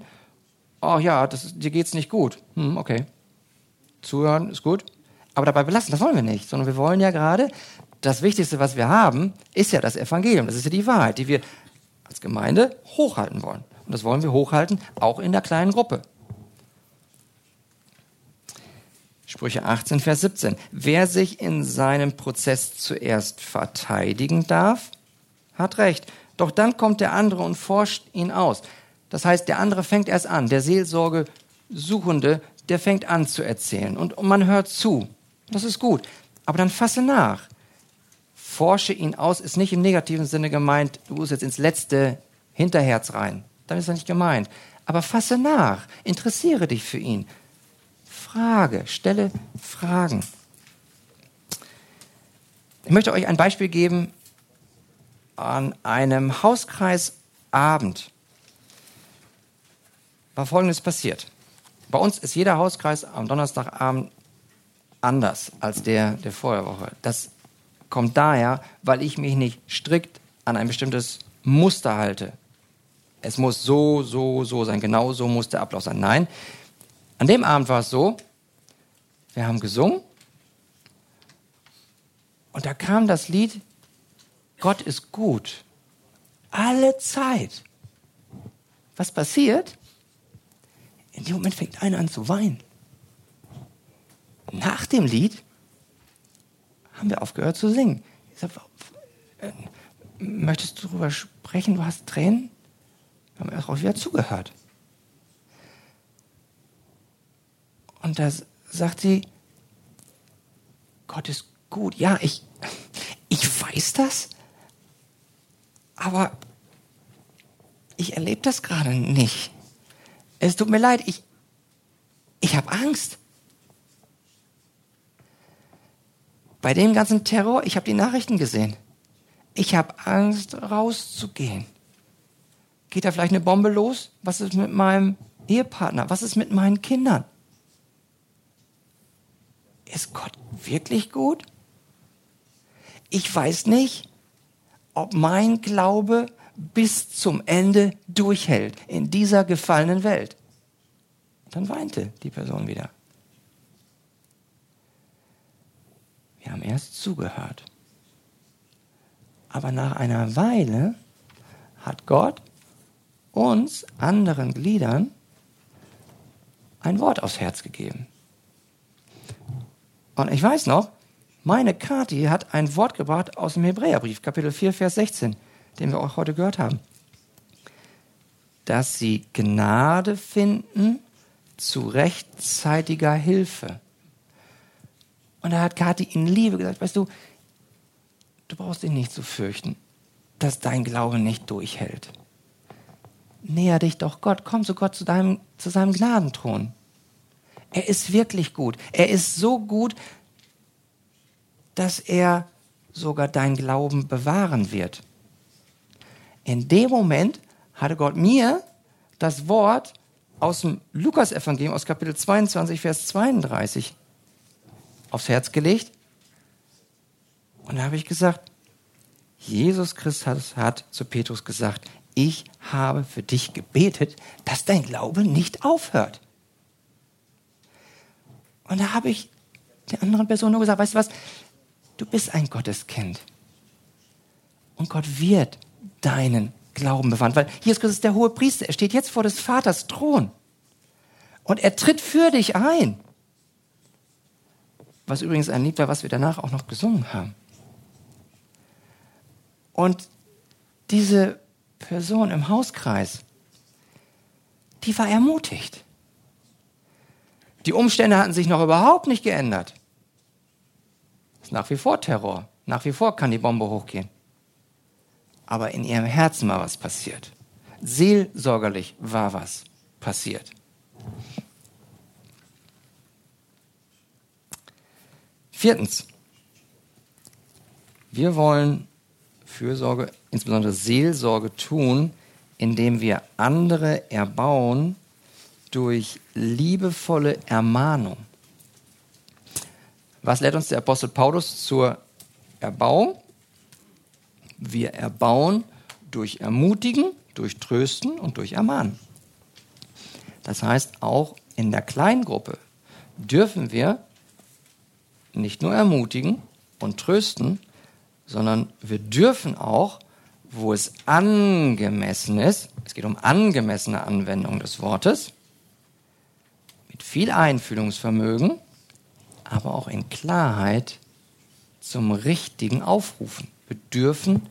Oh ja, das, dir geht's nicht gut. Hm, okay. Zuhören ist gut. Aber dabei belassen, das wollen wir nicht. Sondern wir wollen ja gerade, das Wichtigste, was wir haben, ist ja das Evangelium. Das ist ja die Wahrheit, die wir als Gemeinde hochhalten wollen. Und das wollen wir hochhalten, auch in der kleinen Gruppe. Sprüche 18, Vers 17. Wer sich in seinem Prozess zuerst verteidigen darf, hat Recht. Doch dann kommt der andere und forscht ihn aus. Das heißt, der andere fängt erst an. Der Seelsorge Suchende, der fängt an zu erzählen. Und man hört zu. Das ist gut. Aber dann fasse nach forsche ihn aus, ist nicht im negativen Sinne gemeint, du musst jetzt ins letzte Hinterherz rein. Damit ist er nicht gemeint. Aber fasse nach, interessiere dich für ihn. Frage, stelle Fragen. Ich möchte euch ein Beispiel geben an einem Hauskreisabend war Folgendes passiert. Bei uns ist jeder Hauskreis am Donnerstagabend anders als der der Vorwoche. Das kommt daher, weil ich mich nicht strikt an ein bestimmtes Muster halte. Es muss so, so, so sein. Genau so muss der Ablauf sein. Nein, an dem Abend war es so, wir haben gesungen und da kam das Lied Gott ist gut. Alle Zeit. Was passiert? In dem Moment fängt einer an zu weinen. Nach dem Lied haben wir aufgehört zu singen. Ich sag, äh, möchtest du darüber sprechen? Du hast Tränen? Wir haben auch wieder zugehört. Und da sagt sie, Gott ist gut. Ja, ich, ich weiß das, aber ich erlebe das gerade nicht. Es tut mir leid, ich, ich habe Angst. Bei dem ganzen Terror, ich habe die Nachrichten gesehen. Ich habe Angst, rauszugehen. Geht da vielleicht eine Bombe los? Was ist mit meinem Ehepartner? Was ist mit meinen Kindern? Ist Gott wirklich gut? Ich weiß nicht, ob mein Glaube bis zum Ende durchhält in dieser gefallenen Welt. Dann weinte die Person wieder. Wir haben erst zugehört. Aber nach einer Weile hat Gott uns anderen Gliedern ein Wort aufs Herz gegeben. Und ich weiß noch, meine Kati hat ein Wort gebracht aus dem Hebräerbrief, Kapitel 4, Vers 16 den wir auch heute gehört haben. Dass sie Gnade finden zu rechtzeitiger Hilfe. Und da hat Kathi in Liebe gesagt, weißt du, du brauchst dich nicht zu fürchten, dass dein Glaube nicht durchhält. Näher dich doch Gott, komm zu Gott, zu, deinem, zu seinem Gnadenthron. Er ist wirklich gut. Er ist so gut, dass er sogar dein Glauben bewahren wird. In dem Moment hatte Gott mir das Wort aus dem Lukas-Evangelium, aus Kapitel 22, Vers 32 aufs Herz gelegt. Und da habe ich gesagt, Jesus Christus hat zu Petrus gesagt, ich habe für dich gebetet, dass dein Glaube nicht aufhört. Und da habe ich der anderen Person nur gesagt, weißt du was, du bist ein Gotteskind. Und Gott wird deinen Glauben bewahren. Weil Jesus Christus ist der hohe Priester. Er steht jetzt vor des Vaters Thron. Und er tritt für dich ein. Was übrigens ein Lied war, was wir danach auch noch gesungen haben. Und diese Person im Hauskreis, die war ermutigt. Die Umstände hatten sich noch überhaupt nicht geändert. Es ist nach wie vor Terror. Nach wie vor kann die Bombe hochgehen aber in ihrem Herzen war was passiert. Seelsorgerlich war was passiert. Viertens. Wir wollen Fürsorge, insbesondere Seelsorge tun, indem wir andere erbauen durch liebevolle Ermahnung. Was lehrt uns der Apostel Paulus zur Erbauung? Wir erbauen durch Ermutigen, durch Trösten und durch Ermahnen. Das heißt, auch in der Kleingruppe dürfen wir nicht nur ermutigen und trösten, sondern wir dürfen auch, wo es angemessen ist, es geht um angemessene Anwendung des Wortes, mit viel Einfühlungsvermögen, aber auch in Klarheit zum richtigen Aufrufen. Wir dürfen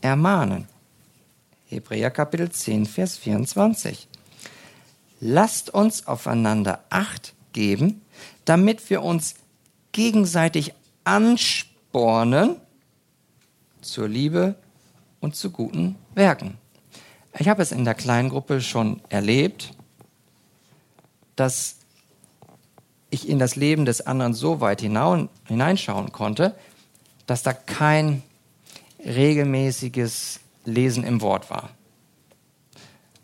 ermahnen. Hebräer Kapitel 10, Vers 24. Lasst uns aufeinander Acht geben, damit wir uns gegenseitig anspornen zur Liebe und zu guten Werken. Ich habe es in der kleinen Gruppe schon erlebt, dass ich in das Leben des anderen so weit hineinschauen konnte, dass da kein regelmäßiges Lesen im Wort war.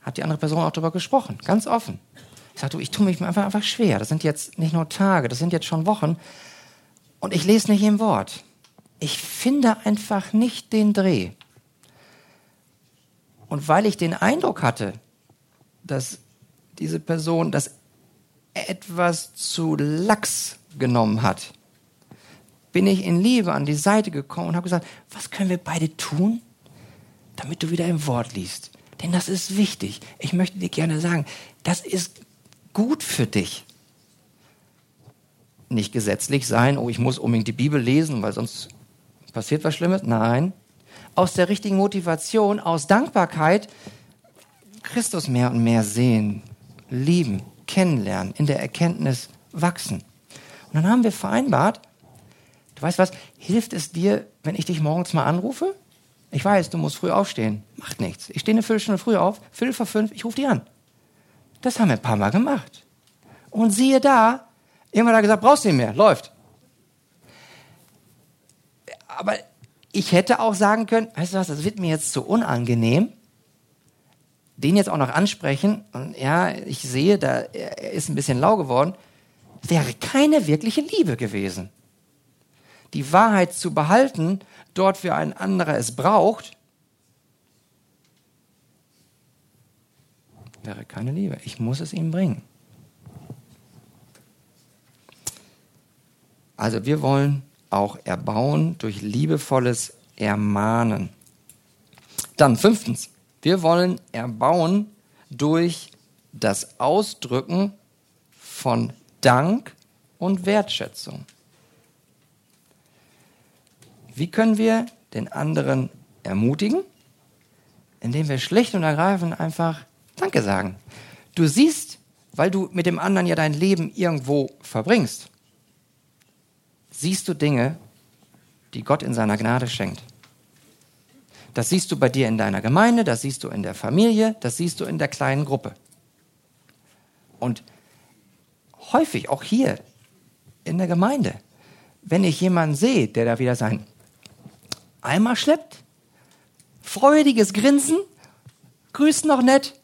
Hat die andere Person auch darüber gesprochen, ganz offen. Ich sagte, ich tue mich einfach, einfach schwer. Das sind jetzt nicht nur Tage, das sind jetzt schon Wochen. Und ich lese nicht im Wort. Ich finde einfach nicht den Dreh. Und weil ich den Eindruck hatte, dass diese Person das etwas zu lax genommen hat, bin ich in Liebe an die Seite gekommen und habe gesagt, was können wir beide tun, damit du wieder im Wort liest? Denn das ist wichtig. Ich möchte dir gerne sagen, das ist gut für dich. Nicht gesetzlich sein, oh, ich muss unbedingt die Bibel lesen, weil sonst passiert was Schlimmes. Nein. Aus der richtigen Motivation, aus Dankbarkeit, Christus mehr und mehr sehen, lieben, kennenlernen, in der Erkenntnis wachsen. Und dann haben wir vereinbart, du weißt was, hilft es dir, wenn ich dich morgens mal anrufe? Ich weiß, du musst früh aufstehen. Macht nichts. Ich stehe eine Viertelstunde früh auf, Viertel vor fünf, ich rufe dich an. Das haben wir ein paar Mal gemacht. Und siehe da, irgendwann hat er gesagt, brauchst du nicht mehr, läuft. Aber ich hätte auch sagen können, weißt du was, das wird mir jetzt zu unangenehm, den jetzt auch noch ansprechen. Und ja, ich sehe, da er ist ein bisschen lau geworden. Wäre keine wirkliche Liebe gewesen. Die Wahrheit zu behalten, dort für ein anderer es braucht, wäre keine Liebe. Ich muss es ihm bringen. Also wir wollen auch erbauen durch liebevolles Ermahnen. Dann fünftens, wir wollen erbauen durch das Ausdrücken von Dank und Wertschätzung. Wie können wir den anderen ermutigen? Indem wir schlicht und ergreifend einfach Danke sagen. Du siehst, weil du mit dem anderen ja dein Leben irgendwo verbringst, siehst du Dinge, die Gott in seiner Gnade schenkt. Das siehst du bei dir in deiner Gemeinde, das siehst du in der Familie, das siehst du in der kleinen Gruppe. Und häufig, auch hier in der Gemeinde, wenn ich jemanden sehe, der da wieder sein Eimer schleppt, freudiges Grinsen, grüßt noch nett,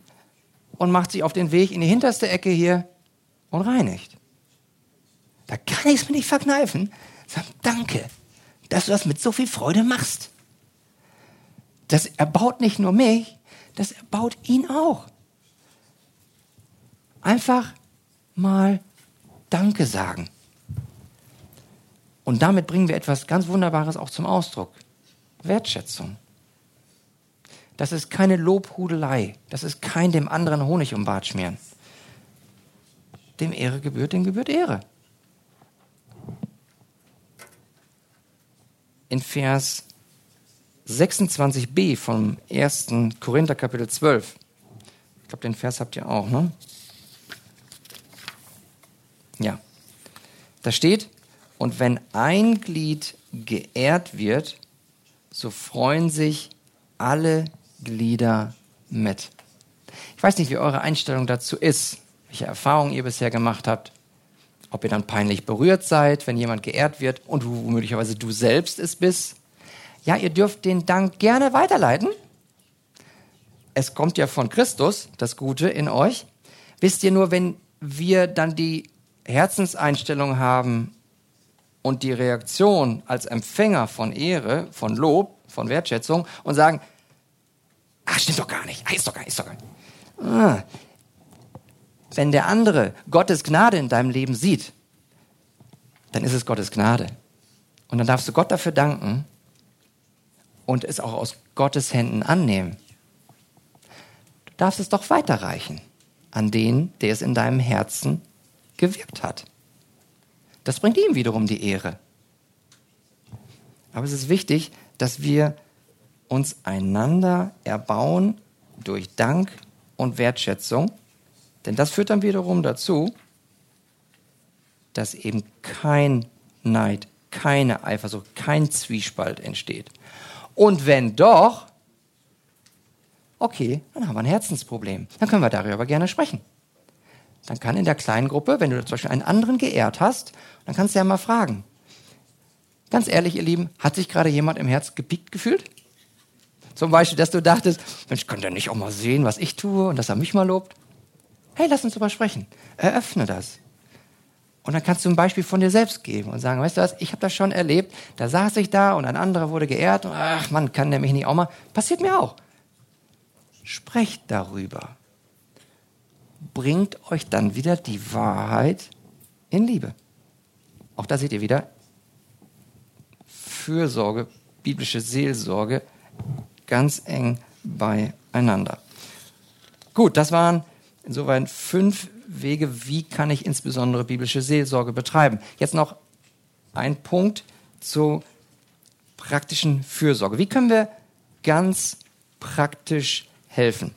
und macht sich auf den Weg in die hinterste Ecke hier und reinigt. Da kann ich es mir nicht verkneifen. Sag, danke, dass du das mit so viel Freude machst. Das erbaut nicht nur mich, das erbaut ihn auch. Einfach mal Danke sagen. Und damit bringen wir etwas ganz Wunderbares auch zum Ausdruck. Wertschätzung. Das ist keine Lobhudelei. Das ist kein dem anderen Honig um Bart schmieren. Dem Ehre gebührt, dem gebührt Ehre. In Vers 26b vom 1. Korinther Kapitel 12. Ich glaube, den Vers habt ihr auch, ne? Ja. Da steht, und wenn ein Glied geehrt wird, so freuen sich alle Glieder mit. Ich weiß nicht, wie eure Einstellung dazu ist, welche Erfahrungen ihr bisher gemacht habt, ob ihr dann peinlich berührt seid, wenn jemand geehrt wird und möglicherweise du selbst es bist. Ja, ihr dürft den Dank gerne weiterleiten. Es kommt ja von Christus, das Gute in euch. Wisst ihr nur, wenn wir dann die Herzenseinstellung haben und die Reaktion als Empfänger von Ehre, von Lob, von Wertschätzung und sagen, Ach, stimmt doch gar nicht. Ah, ist doch gar nicht, ist doch gar nicht. Ah. Wenn der andere Gottes Gnade in deinem Leben sieht, dann ist es Gottes Gnade. Und dann darfst du Gott dafür danken und es auch aus Gottes Händen annehmen. Du darfst es doch weiterreichen an den, der es in deinem Herzen gewirkt hat. Das bringt ihm wiederum die Ehre. Aber es ist wichtig, dass wir uns einander erbauen durch Dank und Wertschätzung. Denn das führt dann wiederum dazu, dass eben kein Neid, keine Eifersucht, kein Zwiespalt entsteht. Und wenn doch, okay, dann haben wir ein Herzensproblem. Dann können wir darüber gerne sprechen. Dann kann in der kleinen Gruppe, wenn du zum Beispiel einen anderen geehrt hast, dann kannst du ja mal fragen. Ganz ehrlich, ihr Lieben, hat sich gerade jemand im Herz gepiekt gefühlt? Zum Beispiel, dass du dachtest, Mensch, könnte er nicht auch mal sehen, was ich tue und dass er mich mal lobt? Hey, lass uns drüber sprechen. Eröffne das. Und dann kannst du ein Beispiel von dir selbst geben und sagen, weißt du was, ich habe das schon erlebt, da saß ich da und ein anderer wurde geehrt und ach man, kann der mich nicht auch mal? Passiert mir auch. Sprecht darüber. Bringt euch dann wieder die Wahrheit in Liebe. Auch da seht ihr wieder Fürsorge, biblische Seelsorge ganz eng beieinander. Gut, das waren insoweit fünf Wege, wie kann ich insbesondere biblische Seelsorge betreiben. Jetzt noch ein Punkt zur praktischen Fürsorge. Wie können wir ganz praktisch helfen?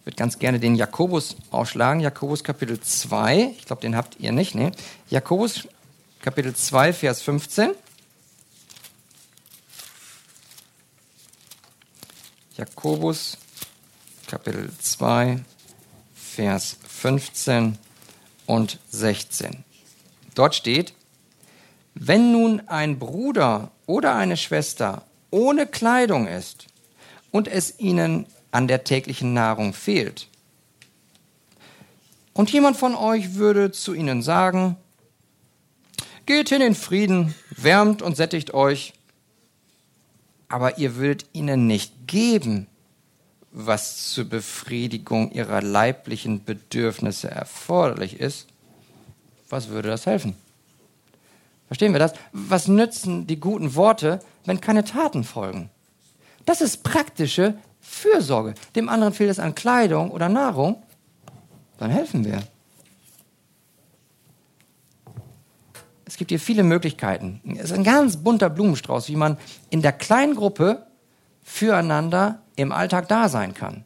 Ich würde ganz gerne den Jakobus aufschlagen. Jakobus Kapitel 2. Ich glaube, den habt ihr nicht. Ne? Jakobus Kapitel 2, Vers 15. Jakobus Kapitel 2, Vers 15 und 16. Dort steht, wenn nun ein Bruder oder eine Schwester ohne Kleidung ist und es ihnen an der täglichen Nahrung fehlt. Und jemand von euch würde zu ihnen sagen, geht hin in Frieden, wärmt und sättigt euch, aber ihr würdet ihnen nicht geben, was zur Befriedigung ihrer leiblichen Bedürfnisse erforderlich ist, was würde das helfen? Verstehen wir das? Was nützen die guten Worte, wenn keine Taten folgen? Das ist praktische Fürsorge. Dem anderen fehlt es an Kleidung oder Nahrung, dann helfen wir. Es gibt hier viele Möglichkeiten. Es ist ein ganz bunter Blumenstrauß, wie man in der kleinen Gruppe füreinander im Alltag da sein kann.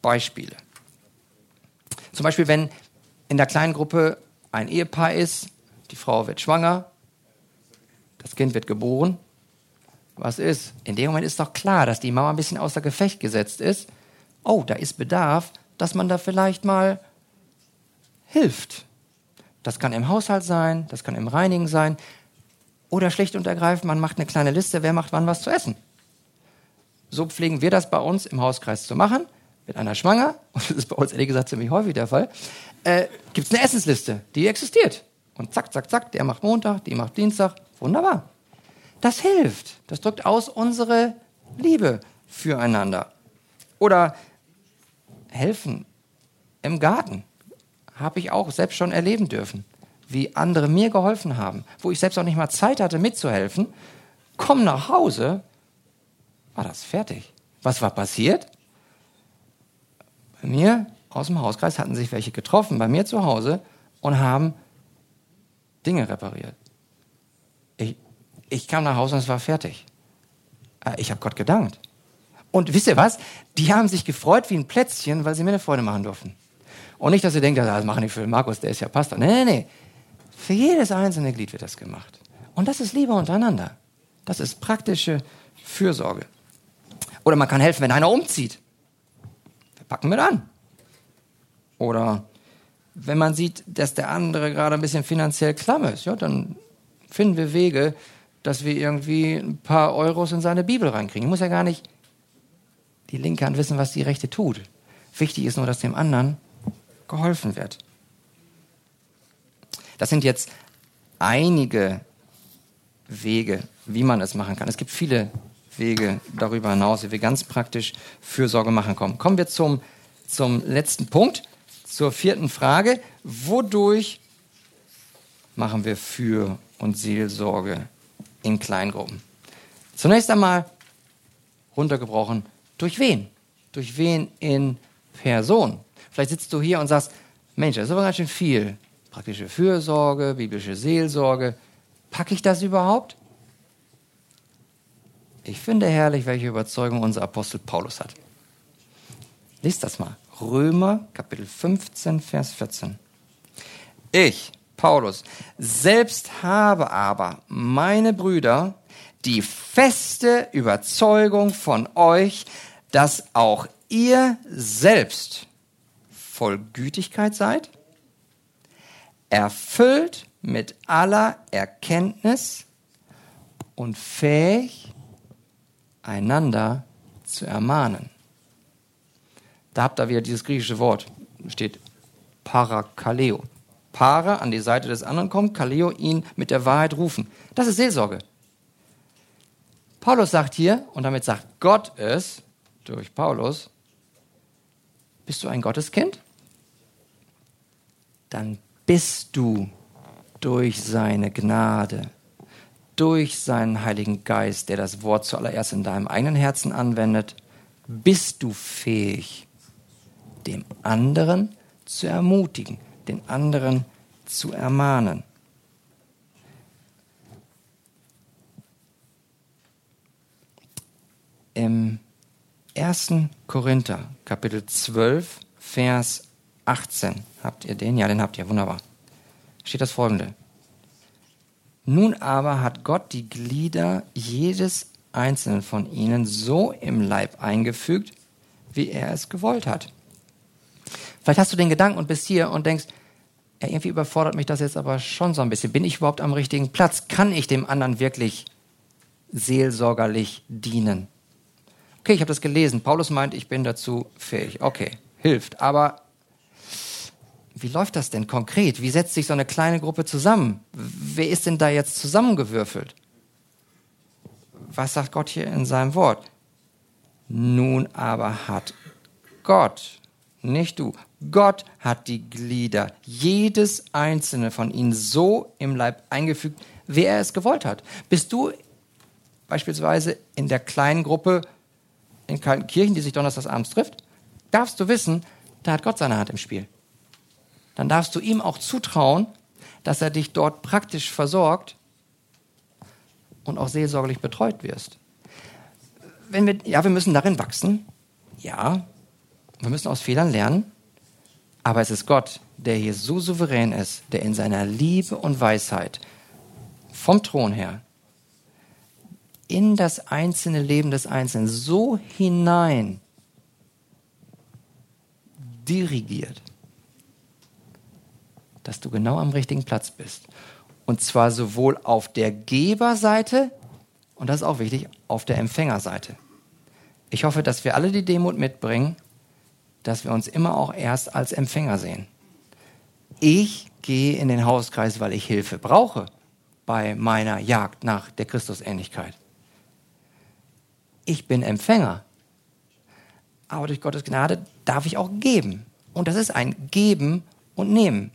Beispiele. Zum Beispiel, wenn in der kleinen Gruppe ein Ehepaar ist, die Frau wird schwanger, das Kind wird geboren was ist? In dem Moment ist doch klar, dass die Mama ein bisschen außer Gefecht gesetzt ist. Oh, da ist Bedarf, dass man da vielleicht mal hilft. Das kann im Haushalt sein, das kann im Reinigen sein. Oder schlicht und ergreifend, man macht eine kleine Liste, wer macht wann was zu essen. So pflegen wir das bei uns im Hauskreis zu machen. Mit einer schwanger, [laughs] und das ist bei uns ehrlich gesagt ziemlich häufig der Fall, äh, gibt es eine Essensliste, die existiert. Und zack, zack, zack, der macht Montag, die macht Dienstag. Wunderbar. Das hilft. Das drückt aus unsere Liebe füreinander. Oder helfen im Garten. Habe ich auch selbst schon erleben dürfen, wie andere mir geholfen haben, wo ich selbst auch nicht mal Zeit hatte mitzuhelfen. Komm nach Hause, war das fertig. Was war passiert? Bei mir aus dem Hauskreis hatten sich welche getroffen, bei mir zu Hause und haben Dinge repariert. Ich, ich kam nach Hause und es war fertig. Äh, ich habe Gott gedankt. Und wisst ihr was? Die haben sich gefreut wie ein Plätzchen, weil sie mir eine Freude machen durften. Und nicht, dass ihr denkt, das machen die für Markus, der ist ja Pastor. Nee, nee, nee. Für jedes einzelne Glied wird das gemacht. Und das ist Liebe untereinander. Das ist praktische Fürsorge. Oder man kann helfen, wenn einer umzieht. Wir packen mit an. Oder wenn man sieht, dass der andere gerade ein bisschen finanziell klamm ist, ja, dann finden wir Wege, dass wir irgendwie ein paar Euros in seine Bibel reinkriegen. Ich muss ja gar nicht die linke Hand wissen, was die rechte tut. Wichtig ist nur, dass dem anderen geholfen wird. Das sind jetzt einige Wege, wie man es machen kann. Es gibt viele Wege darüber hinaus, wie wir ganz praktisch Fürsorge machen können. Kommen wir zum, zum letzten Punkt, zur vierten Frage. Wodurch machen wir Für- und Seelsorge in Kleingruppen. Zunächst einmal runtergebrochen, durch wen? Durch wen in Person? Vielleicht sitzt du hier und sagst, Mensch, das ist aber ganz schön viel. Praktische Fürsorge, biblische Seelsorge. Packe ich das überhaupt? Ich finde herrlich, welche Überzeugung unser Apostel Paulus hat. Lies das mal. Römer Kapitel 15, Vers 14. Ich, Paulus, selbst habe aber meine Brüder die feste Überzeugung von euch, dass auch ihr selbst voll Gütigkeit seid, erfüllt mit aller Erkenntnis und fähig, einander zu ermahnen. Da habt ihr wieder dieses griechische Wort, steht Parakaleo. Para an die Seite des anderen kommt, Kaleo ihn mit der Wahrheit rufen. Das ist Seelsorge. Paulus sagt hier, und damit sagt Gott es durch Paulus, bist du ein Gotteskind? Dann bist du durch seine Gnade, durch seinen Heiligen Geist, der das Wort zuallererst in deinem eigenen Herzen anwendet, bist du fähig, dem anderen zu ermutigen, den anderen zu ermahnen. Im 1. Korinther, Kapitel 12, Vers 18. Habt ihr den? Ja, den habt ihr. Wunderbar. Steht das folgende. Nun aber hat Gott die Glieder jedes einzelnen von ihnen so im Leib eingefügt, wie er es gewollt hat. Vielleicht hast du den Gedanken und bist hier und denkst, ja, irgendwie überfordert mich das jetzt aber schon so ein bisschen. Bin ich überhaupt am richtigen Platz? Kann ich dem anderen wirklich seelsorgerlich dienen? Okay, ich habe das gelesen. Paulus meint, ich bin dazu fähig. Okay, hilft. Aber wie läuft das denn konkret? Wie setzt sich so eine kleine Gruppe zusammen? Wer ist denn da jetzt zusammengewürfelt? Was sagt Gott hier in seinem Wort? Nun aber hat Gott, nicht du, Gott hat die Glieder, jedes einzelne von ihnen so im Leib eingefügt, wie er es gewollt hat. Bist du beispielsweise in der kleinen Gruppe in kalten Kirchen, die sich donnerstags abends trifft, darfst du wissen, da hat Gott seine Hand im Spiel. Dann darfst du ihm auch zutrauen, dass er dich dort praktisch versorgt und auch seelsorgerlich betreut wirst. Wenn wir, ja, wir müssen darin wachsen. Ja, wir müssen aus Fehlern lernen. Aber es ist Gott, der hier so souverän ist, der in seiner Liebe und Weisheit vom Thron her in das einzelne Leben des Einzelnen so hinein dirigiert, dass du genau am richtigen Platz bist. Und zwar sowohl auf der Geberseite und das ist auch wichtig, auf der Empfängerseite. Ich hoffe, dass wir alle die Demut mitbringen, dass wir uns immer auch erst als Empfänger sehen. Ich gehe in den Hauskreis, weil ich Hilfe brauche bei meiner Jagd nach der Christusähnlichkeit. Ich bin Empfänger. Aber durch Gottes Gnade darf ich auch geben. Und das ist ein Geben und Nehmen.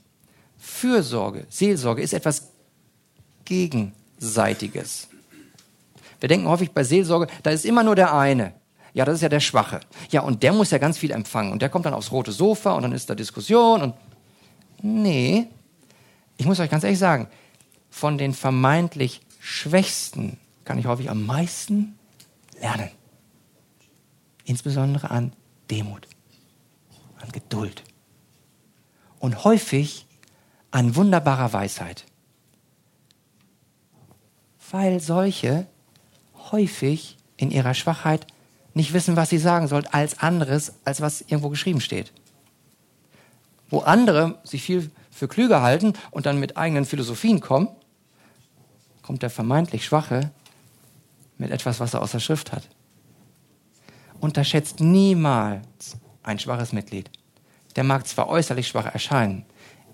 Fürsorge, Seelsorge ist etwas Gegenseitiges. Wir denken häufig bei Seelsorge, da ist immer nur der eine. Ja, das ist ja der Schwache. Ja, und der muss ja ganz viel empfangen. Und der kommt dann aufs rote Sofa und dann ist da Diskussion und. Nee. Ich muss euch ganz ehrlich sagen, von den vermeintlich Schwächsten kann ich häufig am meisten lernen. Insbesondere an Demut, an Geduld und häufig an wunderbarer Weisheit. Weil solche häufig in ihrer Schwachheit nicht wissen, was sie sagen sollen, als anderes, als was irgendwo geschrieben steht. Wo andere sich viel für klüger halten und dann mit eigenen Philosophien kommen, kommt der vermeintlich Schwache mit etwas, was er aus der Schrift hat. Unterschätzt niemals ein schwaches Mitglied. Der mag zwar äußerlich schwach erscheinen,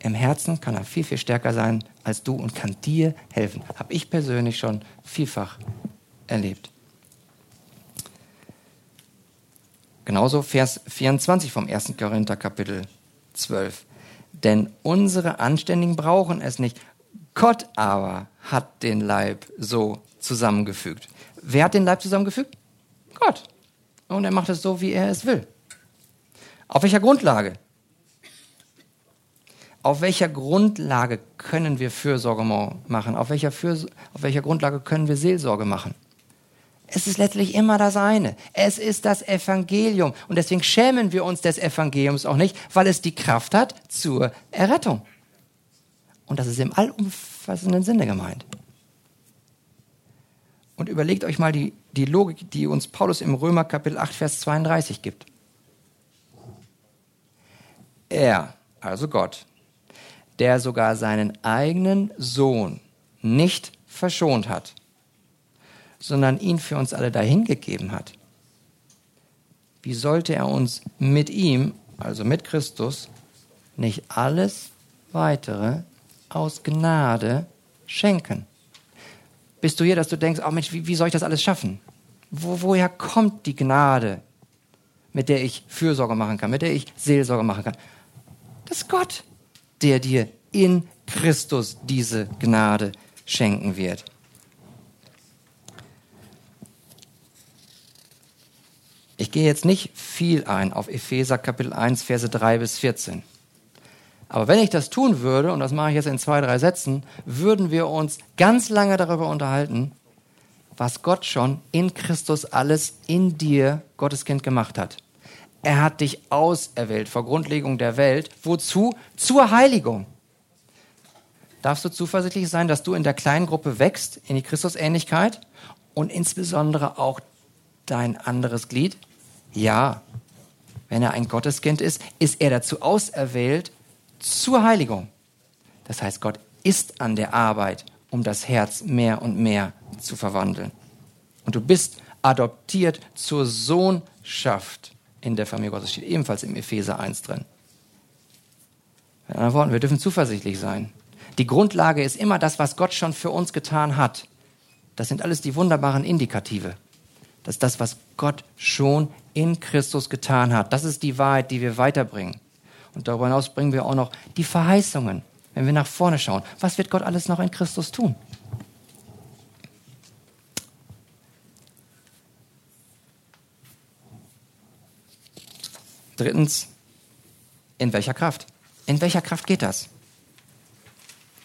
im Herzen kann er viel, viel stärker sein als du und kann dir helfen. Habe ich persönlich schon vielfach erlebt. Genauso Vers 24 vom 1. Korinther Kapitel 12. Denn unsere Anständigen brauchen es nicht. Gott aber hat den Leib so zusammengefügt. Wer hat den Leib zusammengefügt? Gott. Und er macht es so, wie er es will. Auf welcher Grundlage? Auf welcher Grundlage können wir Fürsorge machen? Auf welcher, Fürs auf welcher Grundlage können wir Seelsorge machen? Es ist letztlich immer das eine. Es ist das Evangelium. Und deswegen schämen wir uns des Evangeliums auch nicht, weil es die Kraft hat zur Errettung. Und das ist im allumfassenden Sinne gemeint. Und überlegt euch mal die, die Logik, die uns Paulus im Römer Kapitel 8, Vers 32 gibt. Er, also Gott, der sogar seinen eigenen Sohn nicht verschont hat, sondern ihn für uns alle dahingegeben hat, wie sollte er uns mit ihm, also mit Christus, nicht alles weitere aus Gnade schenken? Bist du hier, dass du denkst, oh Mensch, wie, wie soll ich das alles schaffen? Wo, woher kommt die Gnade, mit der ich Fürsorge machen kann, mit der ich Seelsorge machen kann? Das ist Gott, der dir in Christus diese Gnade schenken wird. Ich gehe jetzt nicht viel ein auf Epheser Kapitel 1, Verse 3 bis 14. Aber wenn ich das tun würde, und das mache ich jetzt in zwei, drei Sätzen, würden wir uns ganz lange darüber unterhalten, was Gott schon in Christus alles in dir, Gottes Kind, gemacht hat. Er hat dich auserwählt vor Grundlegung der Welt. Wozu? Zur Heiligung. Darfst du zuversichtlich sein, dass du in der kleinen Gruppe wächst, in die Christusähnlichkeit und insbesondere auch dein anderes Glied? Ja. Wenn er ein Gotteskind ist, ist er dazu auserwählt, zur Heiligung. Das heißt, Gott ist an der Arbeit, um das Herz mehr und mehr zu verwandeln. Und du bist adoptiert zur Sohnschaft in der Familie Gottes. Steht ebenfalls im Epheser 1 drin. Mit anderen Worten, wir dürfen zuversichtlich sein. Die Grundlage ist immer das, was Gott schon für uns getan hat. Das sind alles die wunderbaren Indikative. Das ist das, was Gott schon in Christus getan hat. Das ist die Wahrheit, die wir weiterbringen. Und darüber hinaus bringen wir auch noch die Verheißungen, wenn wir nach vorne schauen. Was wird Gott alles noch in Christus tun? Drittens, in welcher Kraft? In welcher Kraft geht das?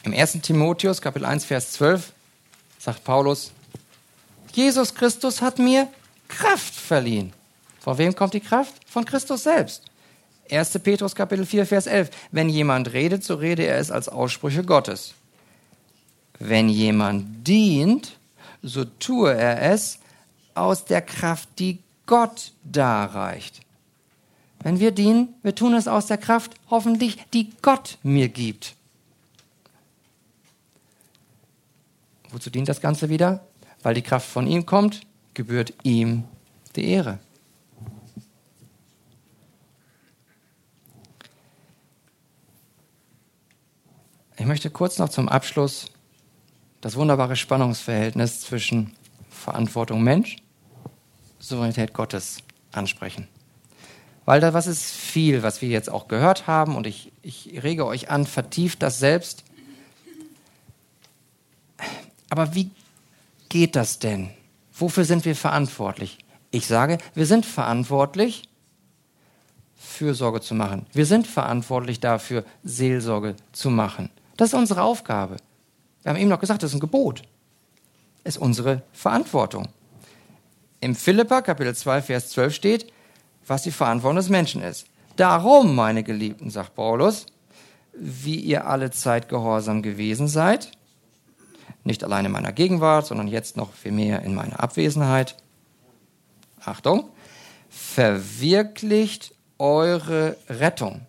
Im 1. Timotheus, Kapitel 1, Vers 12, sagt Paulus, Jesus Christus hat mir Kraft verliehen. Von wem kommt die Kraft? Von Christus selbst. 1. Petrus Kapitel 4, Vers 11. Wenn jemand redet, so rede er es als Aussprüche Gottes. Wenn jemand dient, so tue er es aus der Kraft, die Gott darreicht. Wenn wir dienen, wir tun es aus der Kraft, hoffentlich, die Gott mir gibt. Wozu dient das Ganze wieder? Weil die Kraft von ihm kommt, gebührt ihm die Ehre. Ich möchte kurz noch zum Abschluss das wunderbare Spannungsverhältnis zwischen Verantwortung Mensch, Souveränität Gottes ansprechen. Weil da was ist viel, was wir jetzt auch gehört haben und ich, ich rege euch an, vertieft das selbst. Aber wie geht das denn? Wofür sind wir verantwortlich? Ich sage, wir sind verantwortlich, Fürsorge zu machen. Wir sind verantwortlich dafür, Seelsorge zu machen. Das ist unsere Aufgabe. Wir haben eben noch gesagt, das ist ein Gebot. Das ist unsere Verantwortung. Im Philippa Kapitel 2, Vers 12 steht, was die Verantwortung des Menschen ist. Darum, meine Geliebten, sagt Paulus, wie ihr alle Zeit gehorsam gewesen seid, nicht allein in meiner Gegenwart, sondern jetzt noch viel mehr in meiner Abwesenheit. Achtung, verwirklicht eure Rettung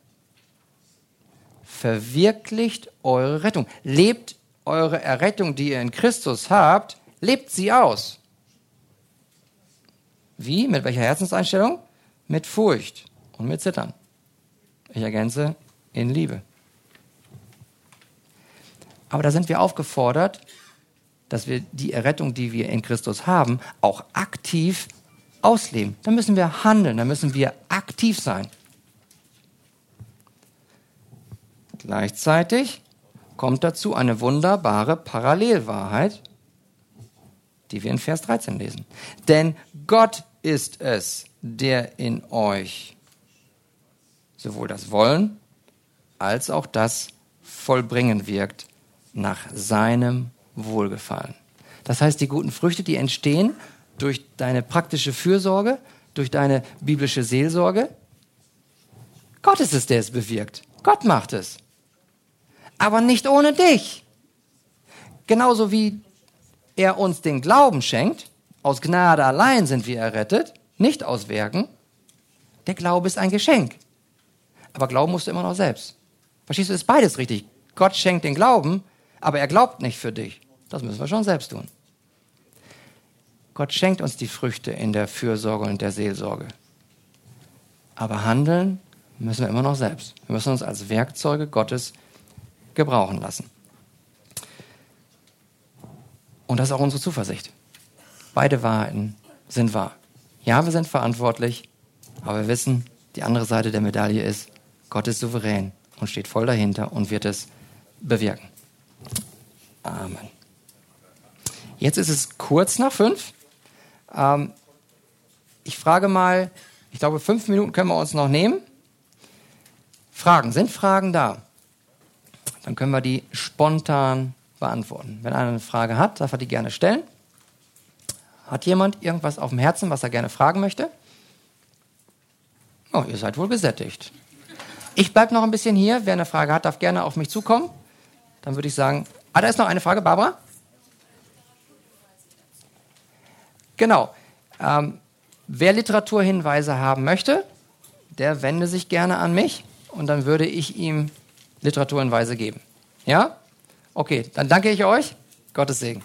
verwirklicht eure Rettung. Lebt eure Errettung, die ihr in Christus habt, lebt sie aus. Wie? Mit welcher Herzenseinstellung? Mit Furcht und mit Zittern. Ich ergänze, in Liebe. Aber da sind wir aufgefordert, dass wir die Errettung, die wir in Christus haben, auch aktiv ausleben. Da müssen wir handeln, da müssen wir aktiv sein. Gleichzeitig kommt dazu eine wunderbare Parallelwahrheit, die wir in Vers 13 lesen. Denn Gott ist es, der in euch sowohl das Wollen als auch das Vollbringen wirkt nach seinem Wohlgefallen. Das heißt, die guten Früchte, die entstehen durch deine praktische Fürsorge, durch deine biblische Seelsorge, Gott ist es, der es bewirkt. Gott macht es aber nicht ohne dich. Genauso wie er uns den Glauben schenkt, aus Gnade allein sind wir errettet, nicht aus Werken. Der Glaube ist ein Geschenk. Aber glauben musst du immer noch selbst. Verstehst du, ist beides richtig. Gott schenkt den Glauben, aber er glaubt nicht für dich. Das müssen wir schon selbst tun. Gott schenkt uns die Früchte in der Fürsorge und der Seelsorge. Aber handeln müssen wir immer noch selbst. Wir müssen uns als Werkzeuge Gottes gebrauchen lassen. Und das ist auch unsere Zuversicht. Beide Wahrheiten sind wahr. Ja, wir sind verantwortlich, aber wir wissen, die andere Seite der Medaille ist, Gott ist souverän und steht voll dahinter und wird es bewirken. Amen. Jetzt ist es kurz nach fünf. Ähm, ich frage mal, ich glaube, fünf Minuten können wir uns noch nehmen. Fragen, sind Fragen da? Dann können wir die spontan beantworten. Wenn einer eine Frage hat, darf er die gerne stellen. Hat jemand irgendwas auf dem Herzen, was er gerne fragen möchte? Oh, ihr seid wohl gesättigt. Ich bleibe noch ein bisschen hier. Wer eine Frage hat, darf gerne auf mich zukommen. Dann würde ich sagen, ah, da ist noch eine Frage, Barbara. Genau. Ähm, wer Literaturhinweise haben möchte, der wende sich gerne an mich und dann würde ich ihm Literaturhinweise geben. Ja? Okay, dann danke ich euch. Gottes Segen.